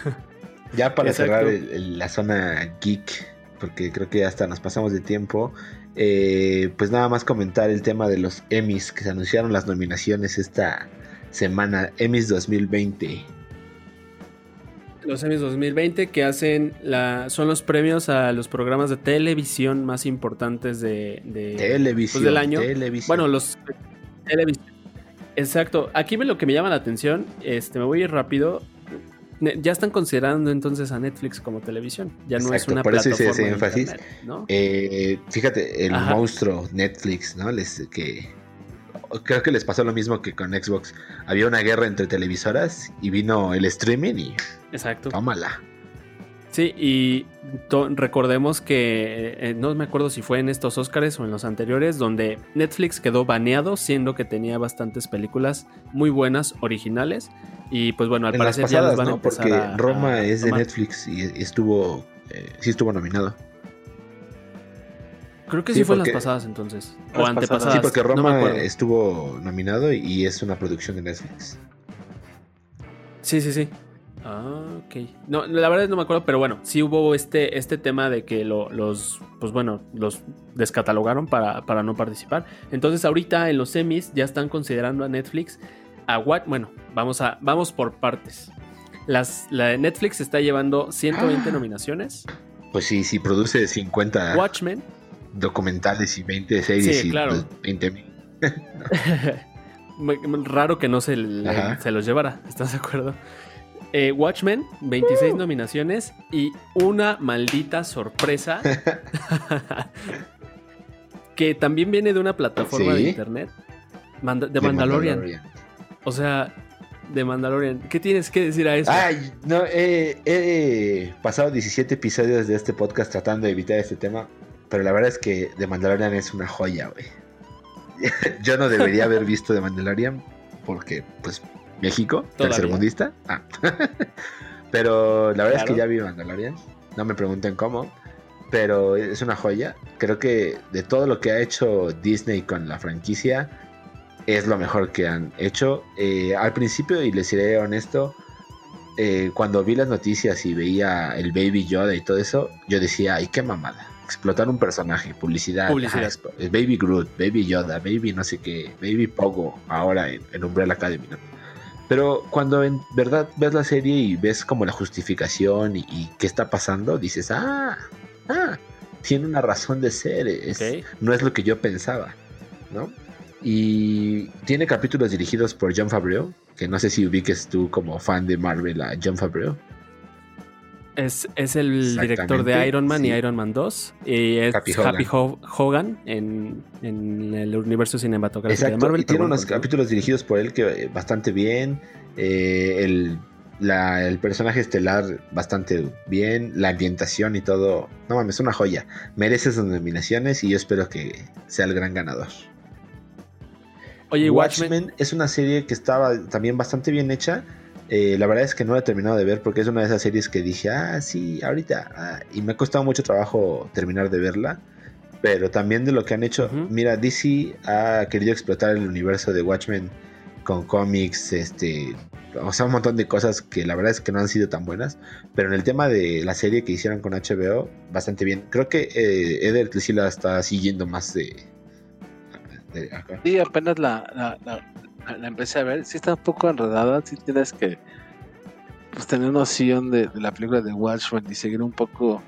ya para cerrar el- el- la zona geek, porque creo que hasta nos pasamos de tiempo, eh, pues nada más comentar el tema de los Emmys, que se anunciaron las nominaciones esta semana, Emmys 2020. Los Emmys 2020 que hacen la, son los premios a los programas de televisión más importantes de, de- Televisión. pues, del año. televisión. Bueno, los televisión. Exacto. Aquí me lo que me llama la atención, este, me voy a ir rápido. Ya están considerando entonces a Netflix como televisión. Ya no es una por eso plataforma ese de énfasis. internet, ¿no? Eh, fíjate, el Ajá. monstruo Netflix, ¿no? Les, que creo que les pasó lo mismo que con Xbox. Había una guerra entre televisoras y vino el streaming y Exacto. tómala. Sí, y recordemos que eh, no me acuerdo si fue en estos Oscars o en los anteriores, donde Netflix quedó baneado, siendo que tenía bastantes películas muy buenas, originales. Y pues bueno, al En las parecer ya las pasadas, van a ¿no? empezar Porque a- Roma a es de tomar. Netflix y estuvo, eh, sí estuvo nominado. Creo que Sí, sí, fue en las pasadas entonces. Las o pasadas. antepasadas. Sí, porque Roma estuvo nominado y es una producción de Netflix. Sí, sí, sí. Ah, ok. No, la verdad no me acuerdo, pero bueno, sí hubo este, este tema de que lo- los, pues bueno, los descatalogaron para, para no participar. Entonces ahorita en los semis ya están considerando a Netflix a what, bueno, vamos a, vamos por partes. Las, la Netflix está llevando 120 Ah. nominaciones. Pues sí, sí produce 50 Watchmen, documentales y 20 series Sí, y claro. pues, 20 mil. raro que no se, le- se los llevara, ¿estás de acuerdo? Eh, Watchmen, 26 nominaciones y una maldita sorpresa que también viene de una plataforma de internet, Manda- de Mandalorian. O sea, de Mandalorian. ¿Qué tienes que decir a eso? Ay, no, eh, he pasado 17 episodios de este podcast tratando de evitar este tema, pero la verdad es que The Mandalorian es una joya, güey. Yo no debería haber visto The Mandalorian porque, pues, México, tercermundista. Ah. pero la verdad es que ya vi Mandalorian, no me pregunten cómo, pero es una joya. Creo que de todo lo que ha hecho Disney con la franquicia, es lo mejor que han hecho. Eh, al principio, y les seré honesto, eh, cuando vi las noticias y veía el Baby Yoda y todo eso, yo decía, ay, qué mamada. Explotar un personaje, publicidad, Publicidad. ajá, expo- Baby Groot, Baby Yoda, Baby no sé qué, Baby Pogo, ahora en, en Umbrella Academy, ¿no? Pero cuando en verdad ves la serie y ves como la justificación y, y qué está pasando, dices, ah, ah, tiene una razón de ser, es, Ok. no es lo que yo pensaba, ¿no? Y tiene capítulos dirigidos por John Favreau, que no sé si ubiques tú como fan de Marvel a John Favreau. Es, es el director de Iron Man y. Iron Man 2. Y es Happy Happy, Hogan. Ho- Hogan en, en el universo cinematográfico de Marvel. y tiene unos capítulos dirigidos por él que eh, bastante bien. eh, el, la- el personaje estelar bastante bien. La ambientación y todo. No mames, es una joya. Merece sus nominaciones y yo espero que sea el gran ganador. Oye, Watchmen. Watchmen es una serie que estaba también bastante bien hecha. Eh, la verdad es que no la he terminado de ver porque es una de esas series que dije, ah, sí, ahorita. ah", y me ha costado mucho trabajo terminar de verla. Pero también de lo que han hecho, Ujú. mira, DC ha querido explotar el universo de Watchmen con cómics, este, o sea, un montón de cosas que la verdad es que no han sido tan buenas. Pero en el tema de la serie que hicieron con HBO, bastante bien. Creo que eh, Eder sí la está siguiendo más de, de acá. Sí, apenas la, la, la- la- la empecé a ver. Sí está un poco enredada. Sí tienes que pues, tener noción de, de la película de Watchmen y seguir un poco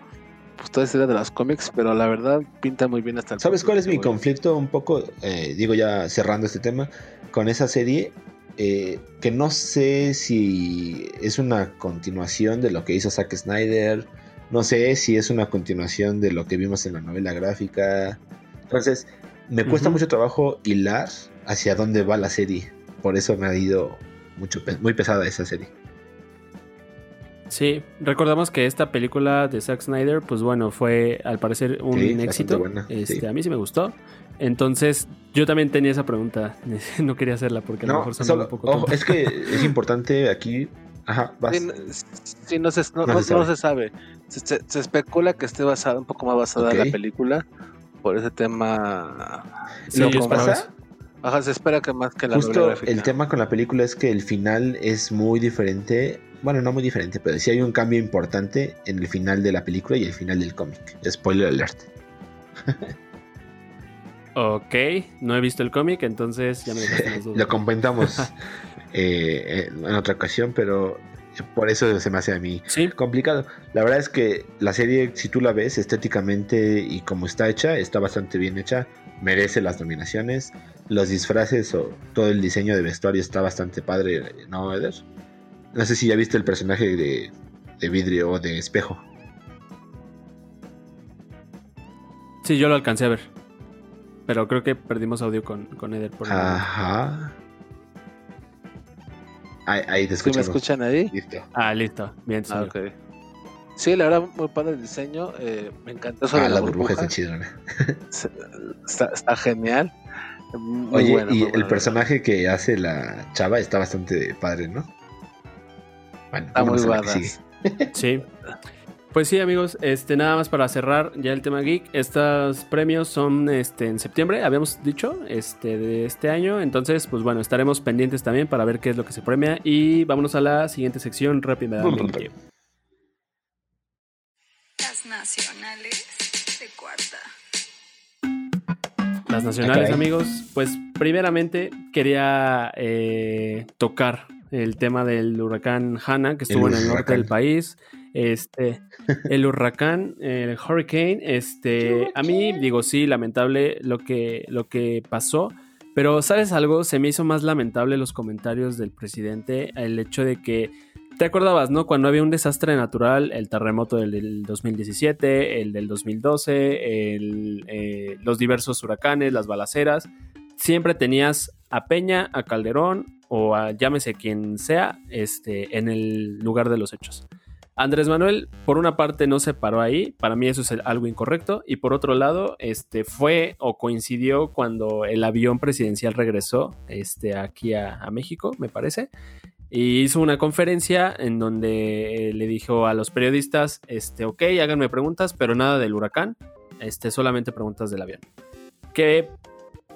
pues, toda esa idea de los cómics. Pero la verdad pinta muy bien hasta el ¿Sabes cuál es mi conflicto un poco? eh, digo ya cerrando este tema, con esa serie, eh, que no sé si es una continuación de lo que hizo Zack Snyder, no sé si es una continuación de lo que vimos en la novela gráfica. Entonces, me cuesta mucho trabajo hilar hacia dónde va la serie. Por eso me ha ido mucho, muy pesada esa serie. Sí, recordamos que esta película de Zack Snyder, pues bueno, fue al parecer un Sí, éxito. buena, Este, sí. A mí sí me gustó. Entonces, yo también tenía esa pregunta. no quería hacerla porque a lo No, mejor sonaba solo, un poco ojo, es que es importante aquí. Ajá, vas. Sí, no, sí, no se, no- No se no sabe. se sabe. Se, se- se especula que esté basada, un poco más basada en la película. Por ese tema. Sí, lo que pasa. Ajá, se espera que más que la Justo gráfica. el tema con la película es que el final es muy diferente. Bueno, no muy diferente, pero sí hay un cambio importante en el final de la película y el final del cómic. Spoiler alert. Ok, no he visto el cómic, entonces ya me dejaste las dudas. Lo comentamos eh, en otra ocasión, pero por eso se me hace a mí Sí, complicado. La verdad es que la serie, si tú la ves estéticamente y como está hecha, está bastante bien hecha. Merece las nominaciones. Los disfraces o todo el diseño de vestuario está bastante padre, ¿no, Eder? No sé si ya viste el personaje de, de vidrio o de espejo. sí, yo lo alcancé a ver. Pero creo que perdimos audio con, con Eder por. Ajá. Ahí, ahí te ¿Sí me escuchan ahí? Listo. Ah, listo. Bien, Ah, señor. ok. Sí, la verdad, muy padre el diseño. eh, me encantó eso Ah, de la la burbuja burbuja. está chidona. Se- Está, está genial. Muy Oye, bueno, y muy el bueno. personaje que hace la chava está bastante padre, ¿no? Bueno, Está muy sigue. Sí. Pues sí, amigos, este nada más para cerrar ya el tema geek. Estos premios son este en septiembre, habíamos dicho, este de este año, entonces pues bueno, estaremos pendientes también para ver qué es lo que se premia y vámonos a la siguiente sección rápidamente. Las nacionales de cuarta. Las nacionales, caray. amigos, pues primeramente quería eh, tocar el tema del huracán Hanna, que estuvo en el norte huracán. del país. Este, el huracán, el hurricane, este, a mí digo sí, lamentable lo que, lo que pasó, pero sabes algo, se me hizo más lamentable los comentarios del presidente, el hecho de que te acordabas, ¿no? Cuando había un desastre natural, el terremoto del, del 2017, el del 2012, el, eh, los diversos huracanes, las balaceras, siempre tenías a Peña, a Calderón o a llámese quien sea, este, en el lugar de los hechos. Andrés Manuel, por una parte, no se paró ahí, para mí eso es algo incorrecto, y por otro lado, este, fue o coincidió cuando el avión presidencial regresó este, aquí a, a México, me parece, y hizo una conferencia en donde eh, le dijo a los periodistas, este, ok, háganme preguntas, pero nada del huracán, este, solamente preguntas del avión. ¿Qué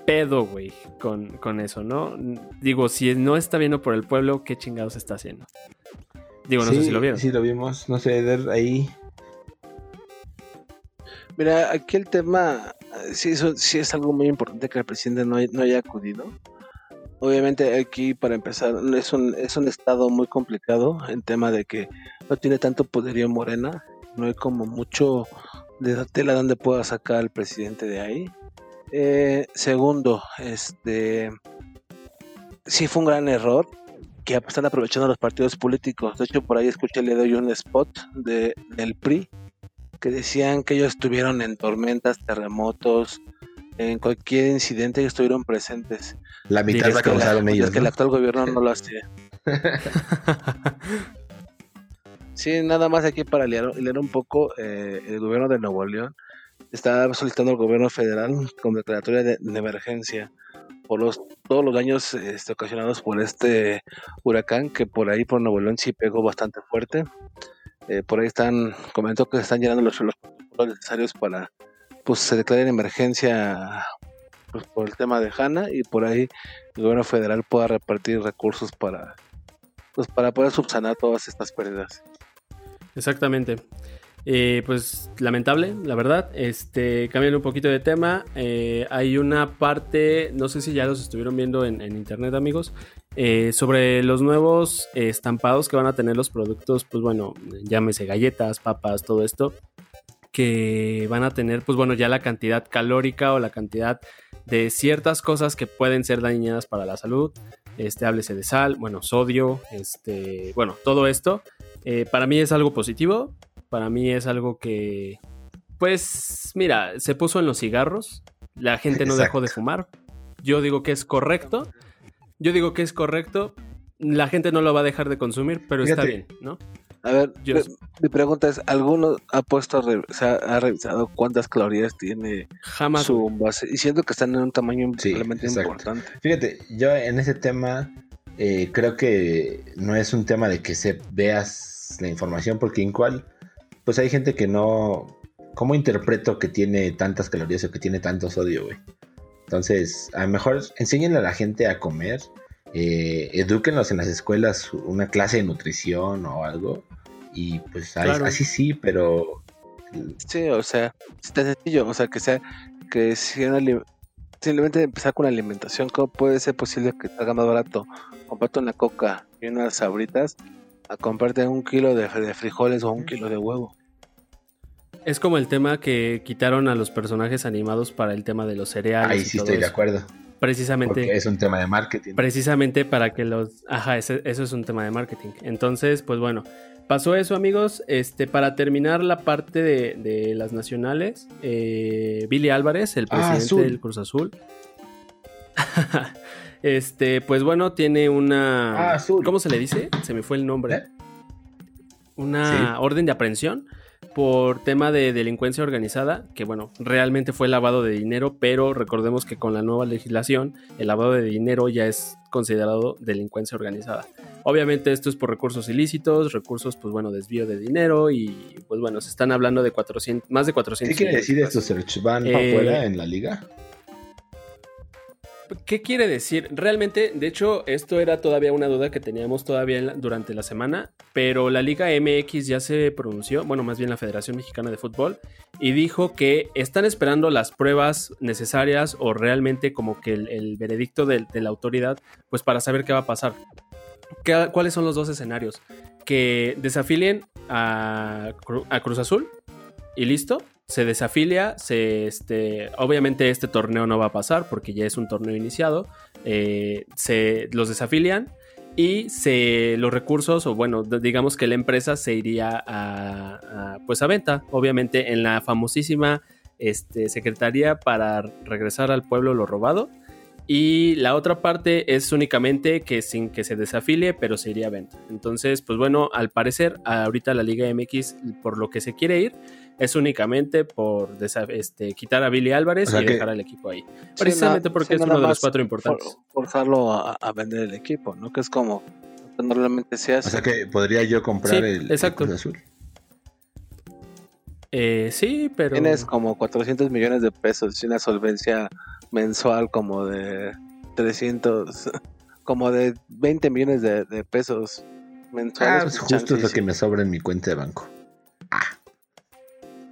pedo, güey, con, con eso, no? Digo, si no está viendo por el pueblo, ¿qué chingados está haciendo? Digo, no sé si lo vieron. Sí, lo vimos. No sé, Eder, ahí. Mira, aquí el tema, eh, sí, eso, sí es algo muy importante que el presidente no, hay- no haya acudido. Obviamente aquí, para empezar, es un, es un estado muy complicado en tema de que no tiene tanto poderío Morena, no hay como mucho de la tela donde pueda sacar al presidente de ahí. Eh, segundo, este, sí fue un gran error que están aprovechando los partidos políticos. De hecho, por ahí escuché, le doy un spot de, del PRI que decían que ellos estuvieron en tormentas, terremotos, en cualquier incidente ellos estuvieron presentes. La mitad Dirías la que la- causaron Es ellos. que el actual gobierno no lo hace. Sí, nada más aquí para leer, leer un poco, eh, el gobierno de Nuevo León está solicitando al gobierno federal con declaratoria de, de emergencia por los todos los daños este, ocasionados por este huracán que por ahí por Nuevo León sí pegó bastante fuerte. Eh, por ahí están, comentó que están llenando los, los necesarios para pues se declare en emergencia pues, por el tema de Hanna y por ahí el gobierno federal pueda repartir recursos para pues para poder subsanar todas estas pérdidas. Exactamente. Eh, pues lamentable, la verdad. Este, cambiando un poquito de tema, eh, hay una parte, no sé si ya los estuvieron viendo en, internet, amigos, eh, sobre los nuevos estampados que van a tener los productos, pues bueno, llámese galletas, papas, todo esto, que van a tener, pues bueno, ya la cantidad calórica o la cantidad de ciertas cosas que pueden ser dañinas para la salud. Este, háblese de sal, bueno, sodio, este, bueno, todo esto. Eh, para mí es algo positivo. Para mí es algo que, pues, mira, se puso en los cigarros. La gente no dejó de fumar. Yo digo que es correcto. Yo digo que es correcto. La gente no lo va a dejar de consumir, pero está bien, ¿no? A ver, Yo- mi- pregunta es, ¿alguno ha puesto, a re- o sea, ha revisado cuántas calorías tiene Jamás. su base? Y siento que están en un tamaño Sí, realmente exacto. importante. Fíjate, yo en ese tema eh, creo que no es un tema de que se veas la información, porque igual, pues hay gente que no. ¿Cómo interpreto que tiene tantas calorías o que tiene tanto sodio, güey? Entonces, a lo mejor enséñenle a la gente a comer, eh, edúquenlos en las escuelas una clase de nutrición o algo, y pues ahí- Claro. así sí, pero Sí, o sea, es tan sencillo, o sea, que sea, que sea una simplemente empezar con la alimentación, ¿cómo puede ser posible que salga más barato comprarte una coca y unas sabritas a comprarte un kilo de, de frijoles o un kilo de huevo? Es como el tema que quitaron a los personajes animados para el tema de los cereales. ahí y sí todo estoy de acuerdo. Precisamente. Porque es un tema de marketing. Precisamente para que los... Ajá, ese- eso es un tema de marketing. Entonces, pues bueno, pasó eso amigos. Este, para terminar la parte de, de las nacionales, eh, Billy Álvarez, el Ah, presidente del Cruz Azul. este, pues bueno, tiene una... Ah, azul. ¿Cómo se le dice? Se me fue el nombre. ¿Eh? una orden de aprehensión por tema de delincuencia organizada, que bueno, realmente fue lavado de dinero, pero recordemos que con la nueva legislación el lavado de dinero ya es considerado delincuencia organizada. Obviamente esto es por recursos ilícitos, recursos pues bueno, desvío de dinero y pues bueno, se están hablando de 400, más de 400. ¿Qué quiere decir esto, Sergio? ¿Van para Eh, afuera en la liga? ¿Qué quiere decir? Realmente, de hecho, esto era todavía una duda que teníamos todavía durante la semana, pero la Liga MX ya se pronunció, bueno, más bien la Federación Mexicana de Fútbol, y dijo que están esperando las pruebas necesarias o realmente como que el, veredicto de, la autoridad, pues para saber qué va a pasar. ¿Qué- ¿Cuáles son los dos escenarios? Que desafilien a Cruz Azul y listo. Se desafilia, este, obviamente este torneo no va a pasar porque ya es un torneo iniciado. eh, se los desafilian y se los recursos o bueno digamos que la empresa se iría a, a, pues a venta obviamente en la famosísima este, secretaría para regresar al pueblo lo robado y la otra parte es únicamente que sin que se desafilie, pero se iría a venta. Entonces, pues bueno, al parecer, ahorita la Liga MX, por lo que se quiere ir, es únicamente por este, quitar a Billy Álvarez O sea y que- dejar al equipo ahí. Precisamente porque es uno de los cuatro importantes. forzarlo a, a vender el equipo, ¿no? Que es como normalmente se O hace. sea que podría yo comprar Sí, el, el exacto. Cruz Azul. Eh, sí, pero... Tienes como 400 millones de pesos y una solvencia mensual como de 300, como de 20 millones de, de pesos mensuales. Ah, pues justo es lo que me sobra en mi cuenta de banco.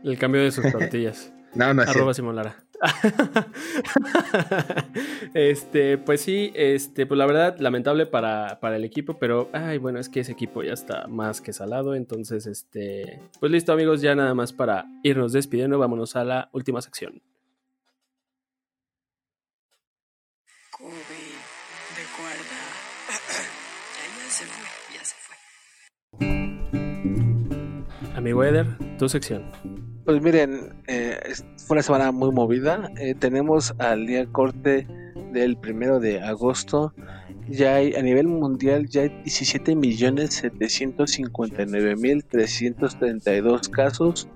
El cambio de sus tortillas. No, no es Arroba cierto. Simón Lara. este, pues sí, este, pues la verdad, lamentable para, para el equipo, pero ay, bueno, es que ese equipo ya está más que salado. Entonces, este, pues listo, amigos, ya nada más para irnos despidiendo, vámonos a la última sección. Kobe de cuerda. ya, ya se fue, ya se fue. Amigo Eder, tu sección. Pues miren, eh, fue una semana muy movida. Eh, tenemos al día corte del primero de agosto. Ya hay a nivel mundial ya hay 17 millones 759 mil 332 casos,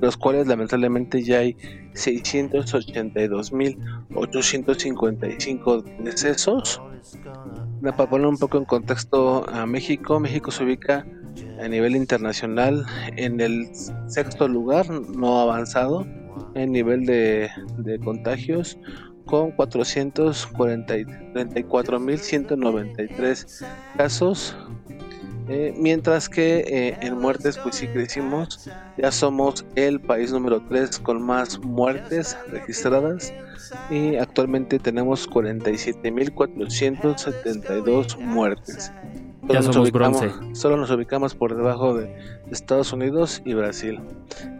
los cuales lamentablemente ya hay 682 mil 855 decesos. Para poner un poco en contexto a México, México se ubica a nivel internacional en el sexto lugar, no avanzado, en nivel de, contagios, con 434.193 casos, eh, mientras que eh, en muertes, pues sí crecimos, ya somos el país número 3 con más muertes registradas y actualmente tenemos 47.472 muertes. Ya Solo nos somos ubicamos- bronce. Solo nos ubicamos por debajo de Estados Unidos y Brasil.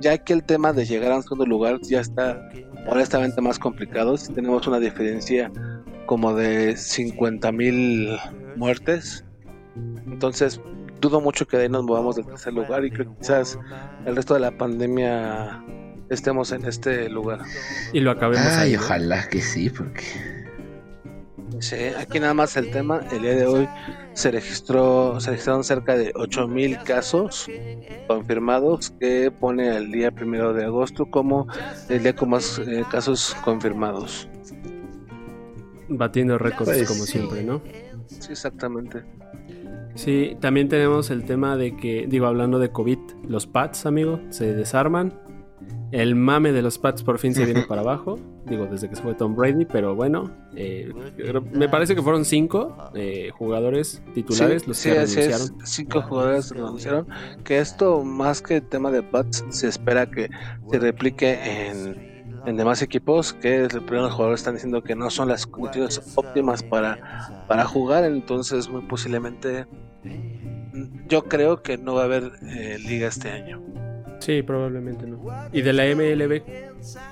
Ya que el tema de llegar a un segundo lugar ya está honestamente más complicado. Si tenemos una diferencia como de 50.000 muertes. Entonces dudo mucho que de ahí nos movamos del tercer lugar y que quizás el resto de la pandemia estemos en este lugar. Y lo acabemos Ay, ahí. ¿no? ojalá que sí, porque. Sí, aquí nada más el tema, el día de hoy se registró, se registraron cerca de 8000 casos confirmados que pone el día primero de agosto como el día con más eh, casos confirmados. Batiendo récords Pues como sí. siempre, ¿no? Sí, exactamente. Sí, también tenemos el tema de que, digo, hablando de COVID, los pads, amigo, se desarman. El mame de los pads por fin se viene para abajo. Digo, desde que se fue Tom Brady, pero bueno, eh, me parece que fueron cinco eh, jugadores titulares Sí, los sí, que es. renunciaron. Cinco jugadores renunciaron. Que esto, más que tema de Pats, se espera que se replique en, en demás equipos. Que los jugadores están diciendo que no son las condiciones óptimas para, para jugar. Entonces, muy posiblemente, mm, yo creo que no va a haber eh, liga este año. Sí, probablemente no. ¿Y de la MLB?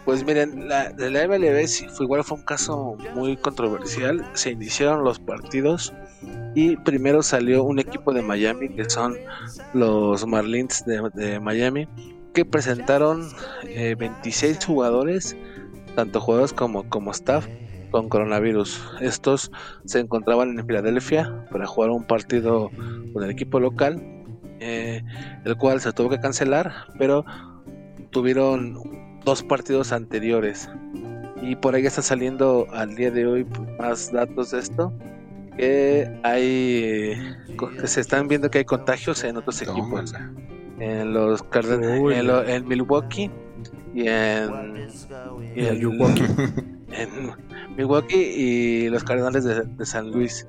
Pues miren, la, de la MLB sí fue, igual fue un caso muy controversial. Se iniciaron los partidos y primero salió un equipo de Miami que son los Marlins de, de Miami que presentaron eh, 26 jugadores, tanto jugadores como, como staff, con coronavirus. Estos se encontraban en Filadelfia para jugar un partido con el equipo local. eh, el cual se tuvo que cancelar, pero tuvieron dos partidos anteriores. Y por ahí está saliendo al día de hoy más datos de esto. Que hay. que se están viendo que hay contagios en otros equipos. En los Uy, en, lo- en Milwaukee y en. y En Milwaukee. en Milwaukee y los Cardenales de, de San Luis.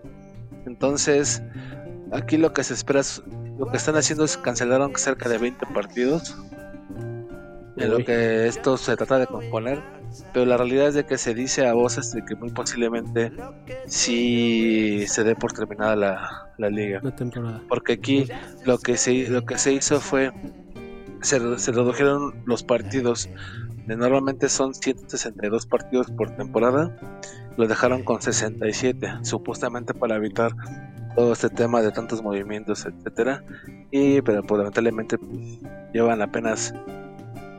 Entonces, aquí lo que se espera, es- lo que están haciendo es cancelaron cerca de 20 partidos. En lo que esto se trata de componer, pero la realidad es de que se dice a voces de que muy posiblemente sí se dé por terminada la, la liga. La temporada. porque aquí lo que se lo que se hizo fue se, re- se redujeron los partidos. De normalmente son 162 partidos por temporada lo dejaron con 67 supuestamente para evitar todo este tema de tantos movimientos etcétera. Y pero pues, lamentablemente pues, llevan apenas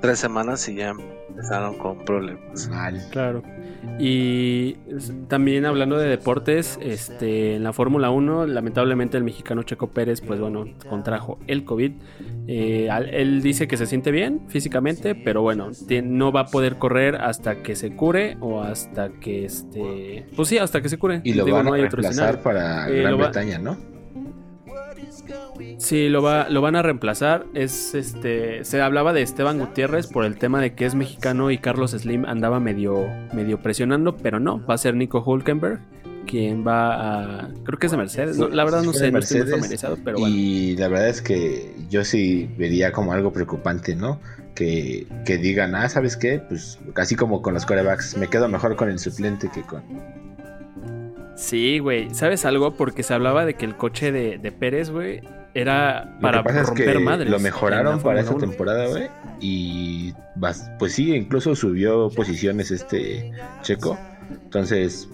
tres semanas y ya empezaron con problemas Mal. Claro. Y también hablando de deportes, este, en la Fórmula 1, lamentablemente el mexicano Checo Pérez, pues bueno, contrajo el COVID. Eh, él dice que se siente bien físicamente, pero bueno, no va a poder correr hasta que se cure o hasta que este, pues sí, hasta que se cure. Y lo Digo, van no a hay otro reemplazar escenario. para Eh, Gran Bretaña, ¿no? Sí, lo, va, lo van a reemplazar. Es este. Se hablaba de Esteban Gutiérrez por el tema de que es mexicano y Carlos Slim andaba medio, medio presionando, pero no, va a ser Nico Hulkenberg quien va a. Creo que es de Mercedes. no, la verdad no sé, no estoy Mercedes, familiarizado, pero bueno. Y la verdad es que yo sí vería como algo preocupante, ¿no? Que, que digan, ah, ¿sabes qué? Pues así como con los corebacks, me quedo mejor con el suplente que con... Sí, güey. ¿Sabes algo? Porque se hablaba de que el coche de, de Pérez, güey, era Lo para que pasa es romper que madres. lo mejoraron para esta 1. temporada, güey. Y pues sí, incluso subió posiciones este Checo. Entonces,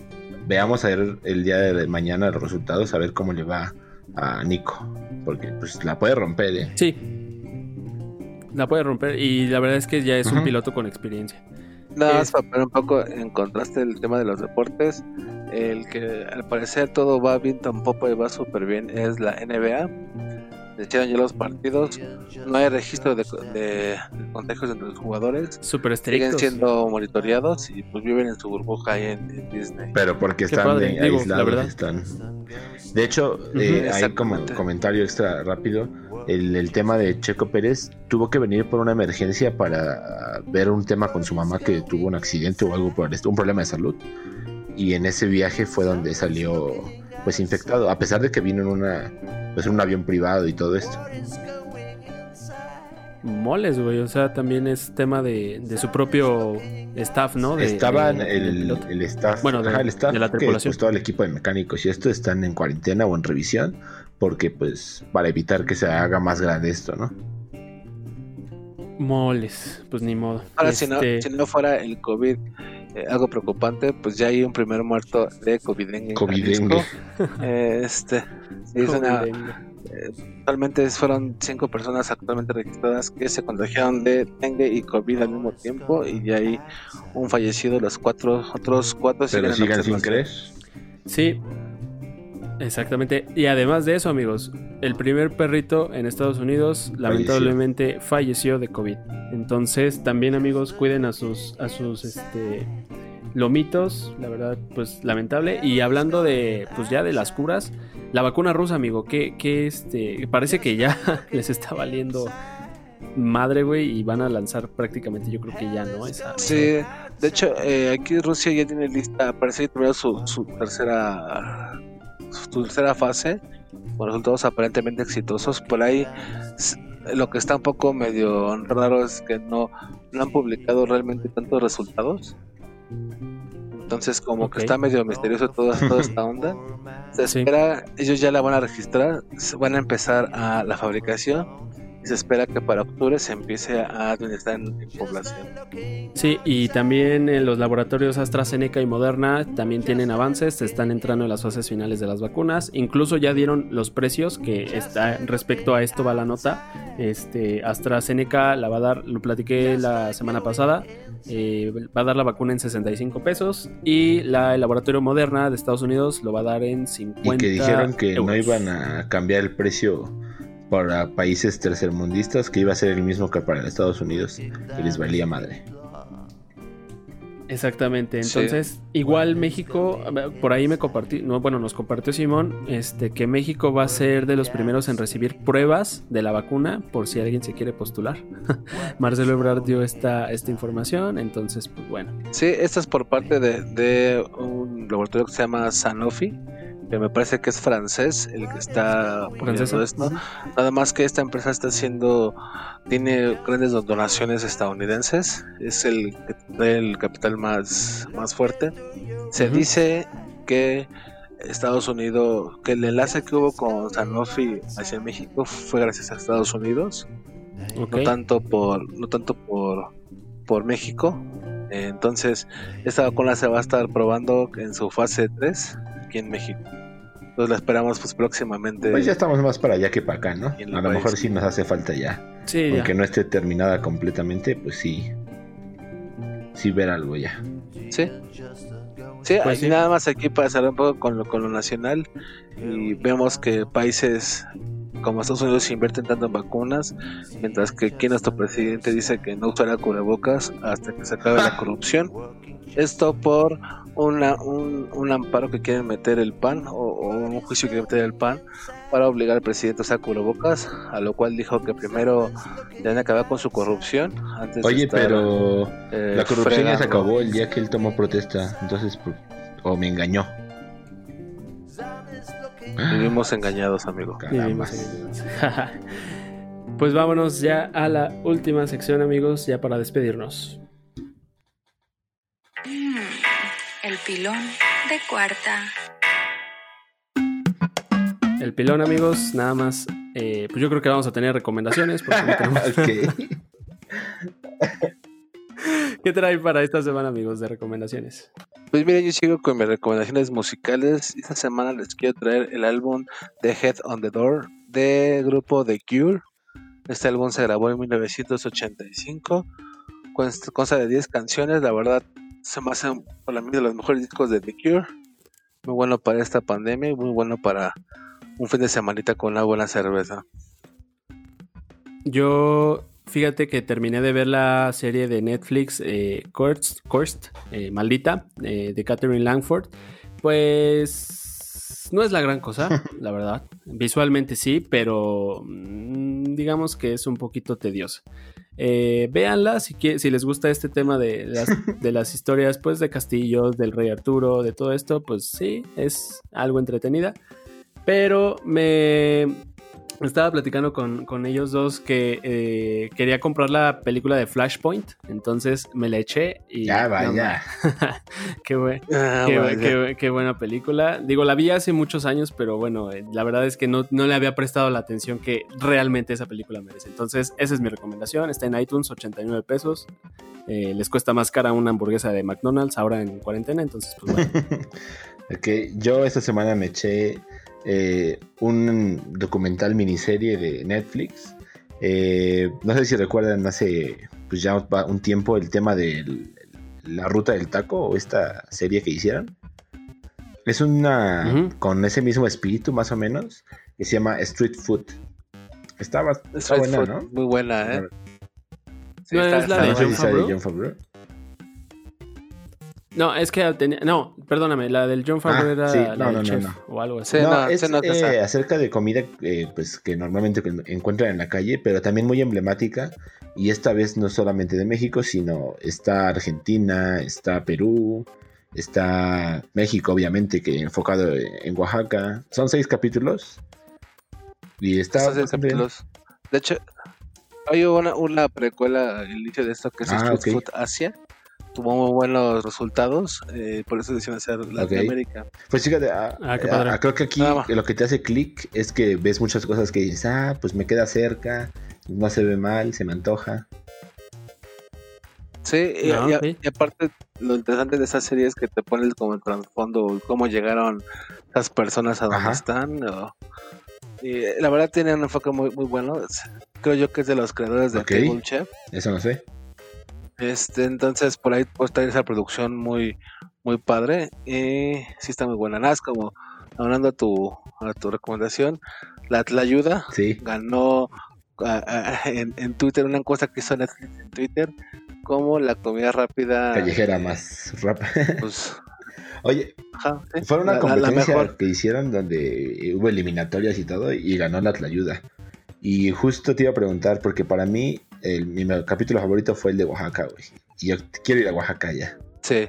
veamos a ver el día de mañana los resultados, a ver cómo le va a Nico. Porque pues la puede romper, ¿eh? Sí. La puede romper y la verdad es que ya es un piloto con experiencia. Nada más para poner un poco en contraste el tema de los deportes, el que al parecer todo va bien tampoco y va súper bien es la NBA. Se echaron ya los partidos, no hay registro de, de- de contagios entre los jugadores, Súper siguen estrictos. siendo monitoreados y pues viven en su burbuja ahí en, en Disney. Pero porque Qué están padre, de- digo, la aislados, verdad. están. De hecho, eh, hay como comentario extra rápido. El, el tema de Checo Pérez tuvo que venir por una emergencia para ver un tema con su mamá que tuvo un accidente o algo por un problema de salud. Y en ese viaje fue donde salió pues infectado, a pesar de que vino en una pues en un avión privado y todo esto. Moles, güey. O sea, también es tema de, de su propio staff, ¿no? De- Estaban de- el, el staff, Bueno, de- ajá, el staff de la que, tripulación. pues, todo el equipo de mecánicos y esto están en cuarentena o en revisión porque pues para evitar que se haga más grande esto, ¿no? Moles, pues ni modo. Ahora, si, no, Este, si no fuera el COVID eh, algo preocupante, pues ya hay un primer muerto de COVID-dengue. en Covidengue. Jalisco. Eh, este, es una- joder, Actualmente fueron cinco personas actualmente registradas que se contagiaron de dengue y COVID al mismo tiempo y ya hay un fallecido, los cuatro otros cuatro Pero siguen en sigan sin creer. Sí, exactamente. Y además de eso, amigos, el primer perrito en Estados Unidos lamentablemente falleció de COVID. Entonces, también, amigos, cuiden a sus, a sus, este, lomitos. La verdad, pues lamentable. Y hablando de, pues ya de las curas, la vacuna rusa, amigo, que, que este, parece que ya les está valiendo madre, güey, y van a lanzar prácticamente, yo creo que ya, ¿no? Esa, Sí, de hecho, eh, aquí Rusia ya tiene lista, parece que terminó su, su tercera su tercera fase con resultados aparentemente exitosos. Por ahí lo que está un poco medio raro es que no, no han publicado realmente tantos resultados. Entonces como que está medio misterioso toda, toda esta onda. Se Sí. espera, ellos ya la van a registrar, se van a empezar a la fabricación y se espera que para octubre se empiece a administrar en, en población. Sí, y también en los laboratorios AstraZeneca y Moderna también tienen avances, se están entrando en las fases finales de las vacunas, incluso ya dieron los precios que está respecto a esto va la nota. Este AstraZeneca la va a dar, lo platiqué la semana pasada, eh, va a dar la vacuna en 65 pesos y la el laboratorio Moderna de Estados Unidos lo va a dar en 50 Y que dijeron que no iban a cambiar el precio para países tercermundistas que iba a ser el mismo que para Estados Unidos, que les valía madre. Exactamente, Sí. entonces igual México, por ahí me compartí, no, bueno, nos compartió Simón, este, que México va a ser de los primeros en recibir pruebas de la vacuna por si alguien se quiere postular. Marcelo Ebrard dio esta, esta información, entonces, pues bueno. Sí, esto es por parte de, de un laboratorio que se llama Sanofi, que me parece que es francés, el que está poniendo esto. Nada más que esta empresa está haciendo, tiene grandes donaciones estadounidenses, es el que trae el capital más, más fuerte. Se dice que Estados Unidos, que el enlace que hubo con Sanofi hacia México fue gracias a Estados Unidos. Ok. no tanto por no tanto por por México. Entonces esta vacuna se va a estar probando en su fase 3 aquí en México entonces la esperamos pues próximamente Pues ya estamos más para allá que para acá, ¿no? A lo país. mejor sí nos hace falta ya. Sí, ya. Aunque no esté terminada completamente, pues sí. Sí ver algo ya. sí sí, Pues sí. nada más aquí para cerrar un poco con lo, con lo nacional y vemos que países como Estados Unidos invierten tanto en vacunas, mientras que aquí nuestro presidente dice que no usará cubrebocas hasta que se acabe la corrupción. Esto por una, un, un amparo que quieren meter el PAN o, o un juicio que quieren meter el PAN para obligar al presidente a usar cubrebocas, a lo cual dijo que primero deben acabar con su corrupción. Antes de Oye, estar, pero eh, la corrupción ya se fregando. acabó el día que él tomó protesta. Entonces, pues, o me engañó. Vivimos engañados, amigo. Vivimos Caramba. en- pues vámonos ya a la última sección, amigos, ya para despedirnos. El pilón de cuarta. El pilón, amigos, nada más. eh, pues yo creo que vamos a tener recomendaciones. Porque no tenemos-. ¿Qué trae para esta semana, amigos, de recomendaciones? Pues miren, yo sigo con mis recomendaciones musicales. Esta semana les quiero traer el álbum The Head on the Door de grupo The Cure. Este álbum se grabó en 1985. Consta consta de 10 canciones. La verdad, se me hace para mí de los mejores discos de The Cure. Muy bueno para esta pandemia y muy bueno para un fin de semanita con una buena cerveza. Yo, fíjate que terminé de ver la serie de Netflix eh, Cursed, Cursed, eh, Maldita, eh, de Catherine Langford. Pues no es la gran cosa, la verdad. Visualmente sí, pero mm, digamos que es un poquito tediosa. Eh, véanla si, si les gusta este tema de las, de las historias pues, de castillos, del rey Arturo, de todo esto, pues sí, es algo entretenida. Pero me estaba platicando con, con ellos dos que eh, quería comprar la película de Flashpoint. Entonces me la eché y. Ya, no, vaya. qué, buen- Ah, qué, vaya. qué- qué buena película. Digo, la vi hace muchos años, pero bueno, eh, la verdad es que no, no le había prestado la atención que realmente esa película merece. Entonces, esa es mi recomendación. Está en iTunes, 89 pesos. Eh, les cuesta más cara una hamburguesa de McDonald's ahora en cuarentena. Entonces, pues bueno. Ok, yo esta semana me eché eh, un documental miniserie de Netflix. Eh, no sé si recuerdan hace pues ya un tiempo el tema de la ruta del taco o esta serie que hicieron. Es una con ese mismo espíritu más o menos que se llama Street Food. Estaba está buena, Food, ¿no? Muy buena, ¿eh? Sí, ¿No está- es la está de? John Favreau. No, es que tenía. No, perdóname, la del John Favreau Ah, era sí, la no, del no, no, chef no. o algo así. Sí, No, no, es eh, acerca de comida eh, pues que normalmente encuentran en la calle, pero también muy emblemática. Y esta vez no solamente de México, sino está Argentina, está Perú, está México, obviamente, que enfocado en Oaxaca. Son seis capítulos. Y está seis capítulos. De hecho, hay una, una precuela al inicio de esto que es Ah, Street. Food Asia. Tuvo muy buenos resultados, eh, por eso decidieron hacer Latinoamérica. Pues fíjate, ah, Ah, qué ah, ah, creo que aquí lo que te hace clic es que ves muchas cosas que dices, ah, pues me queda cerca, no se ve mal, se me antoja. Sí, y, Ah, y- ok. y aparte lo interesante de esa serie es que te pones como el trasfondo, cómo llegaron esas personas a donde Ajá. están. o- y eh, la verdad tiene un enfoque muy, muy bueno. Creo yo que es de los creadores de Ok. Table Chef. Eso no sé. Este, entonces por ahí pues traer esa producción muy, muy padre. Y sí está muy buena. Nada, es como hablando a tu, a tu recomendación. la Tlayuda Sí. ganó ah, ah, en, en Twitter una encuesta que hizo Netflix en Twitter como la comida rápida Callejera más rápida. pues, Oye, ajá, sí, fue una la- competencia mejor. que hicieron donde hubo eliminatorias y todo y ganó la Tlayuda. Y justo te iba a preguntar, porque para mí el, mi capítulo favorito fue el de Oaxaca, güey. Y yo quiero ir a Oaxaca ya. Sí.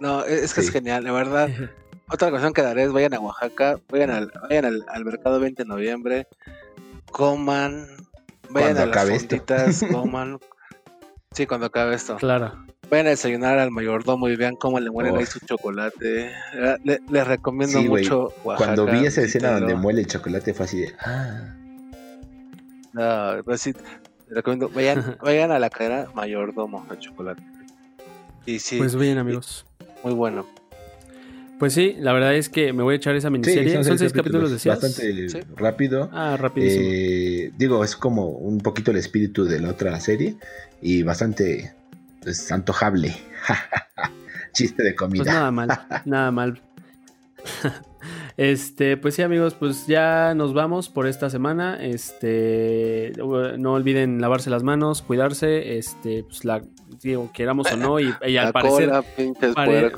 No, es es que Sí. es genial, de verdad. Otra ocasión que daré es vayan a Oaxaca, vayan al, vayan al, al mercado 20 de noviembre, coman, vayan Cuando a las acabe esto. fonditas, coman. Sí, cuando acabe esto. Claro. Vayan a desayunar al mayordomo y vean cómo le muelen ahí su chocolate. Eh, le- les recomiendo Sí, mucho Oaxaca. Cuando vi esa escena donde muele el chocolate fue así de... Ah, No, pues sí, recomiendo, vayan, vayan a la cadena mayordomo de chocolate. Y sí, Pues bien, amigos. muy bueno. Pues sí, la verdad es que me voy a echar esa miniserie. son, seis capítulos, decías. Bastante Sí. rápido. Ah, rapidísimo. Eh, digo, es como un poquito el espíritu de la otra serie y bastante pues, antojable. Chiste de Pues comida. nada mal, nada mal. Este, pues sí, amigos, pues ya nos vamos por esta semana. Este, no olviden lavarse las manos, cuidarse, este, pues la digo, queramos o no, y, y al la parecer, cola, pare-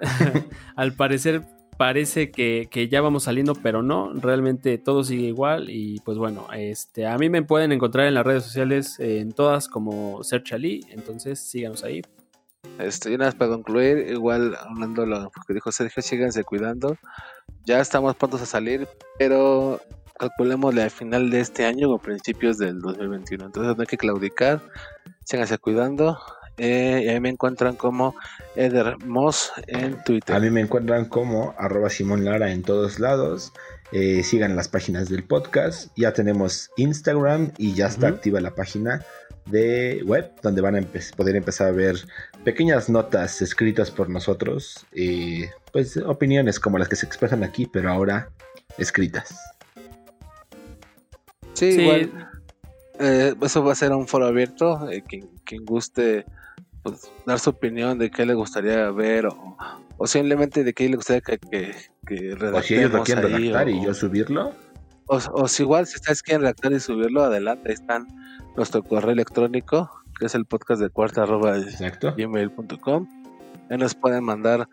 al parecer parece que, que ya vamos saliendo, pero no, realmente todo sigue igual. Y pues bueno, este, a mí me pueden encontrar en las redes sociales, eh, en todas como Search Ali, entonces síganos ahí. Este, y nada más para concluir, igual hablando lo que dijo Sergio, síganse cuidando. Ya estamos prontos a salir, pero calculémosle al final de este año o principios del 2021. Entonces no hay que claudicar, síganse cuidando. Eh, y ahí me encuentran como Eder Moss en Twitter. A mí me encuentran como arroba Simón Lara en todos lados. Eh, sigan las páginas del podcast. Ya tenemos Instagram y ya está activa la página de web donde van a empe- poder empezar a ver pequeñas notas escritas por nosotros. eh, pues opiniones como las que se expresan aquí, pero ahora escritas. Sí, Sí, igual. eh, eso va a ser un foro abierto. eh, quien, quien guste pues, dar su opinión de qué le gustaría ver o, o simplemente de qué le gustaría que, que, que O si ellos lo redactemos quieren ahí, redactar o- y yo subirlo. O, o si igual, si ustedes quieren redactar y subirlo, adelante. Ahí están nuestro correo electrónico, que es el podcast de cuarta arroba gmail.com. Ahí nos pueden mandar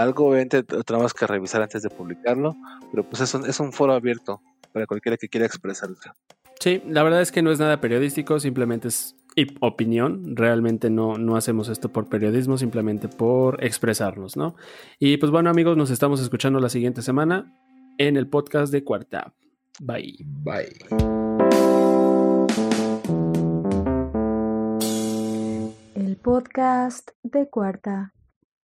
algo, obviamente tenemos que revisar antes de publicarlo, pero pues es un, es un foro abierto para cualquiera que quiera expresarse. Sí, la verdad es que no es nada periodístico, simplemente es opinión. Realmente no, no hacemos esto por periodismo, simplemente por expresarnos, ¿no? Y pues bueno, amigos, nos estamos escuchando la siguiente semana en el podcast de Cuarta. Bye. Bye. El podcast de Cuarta.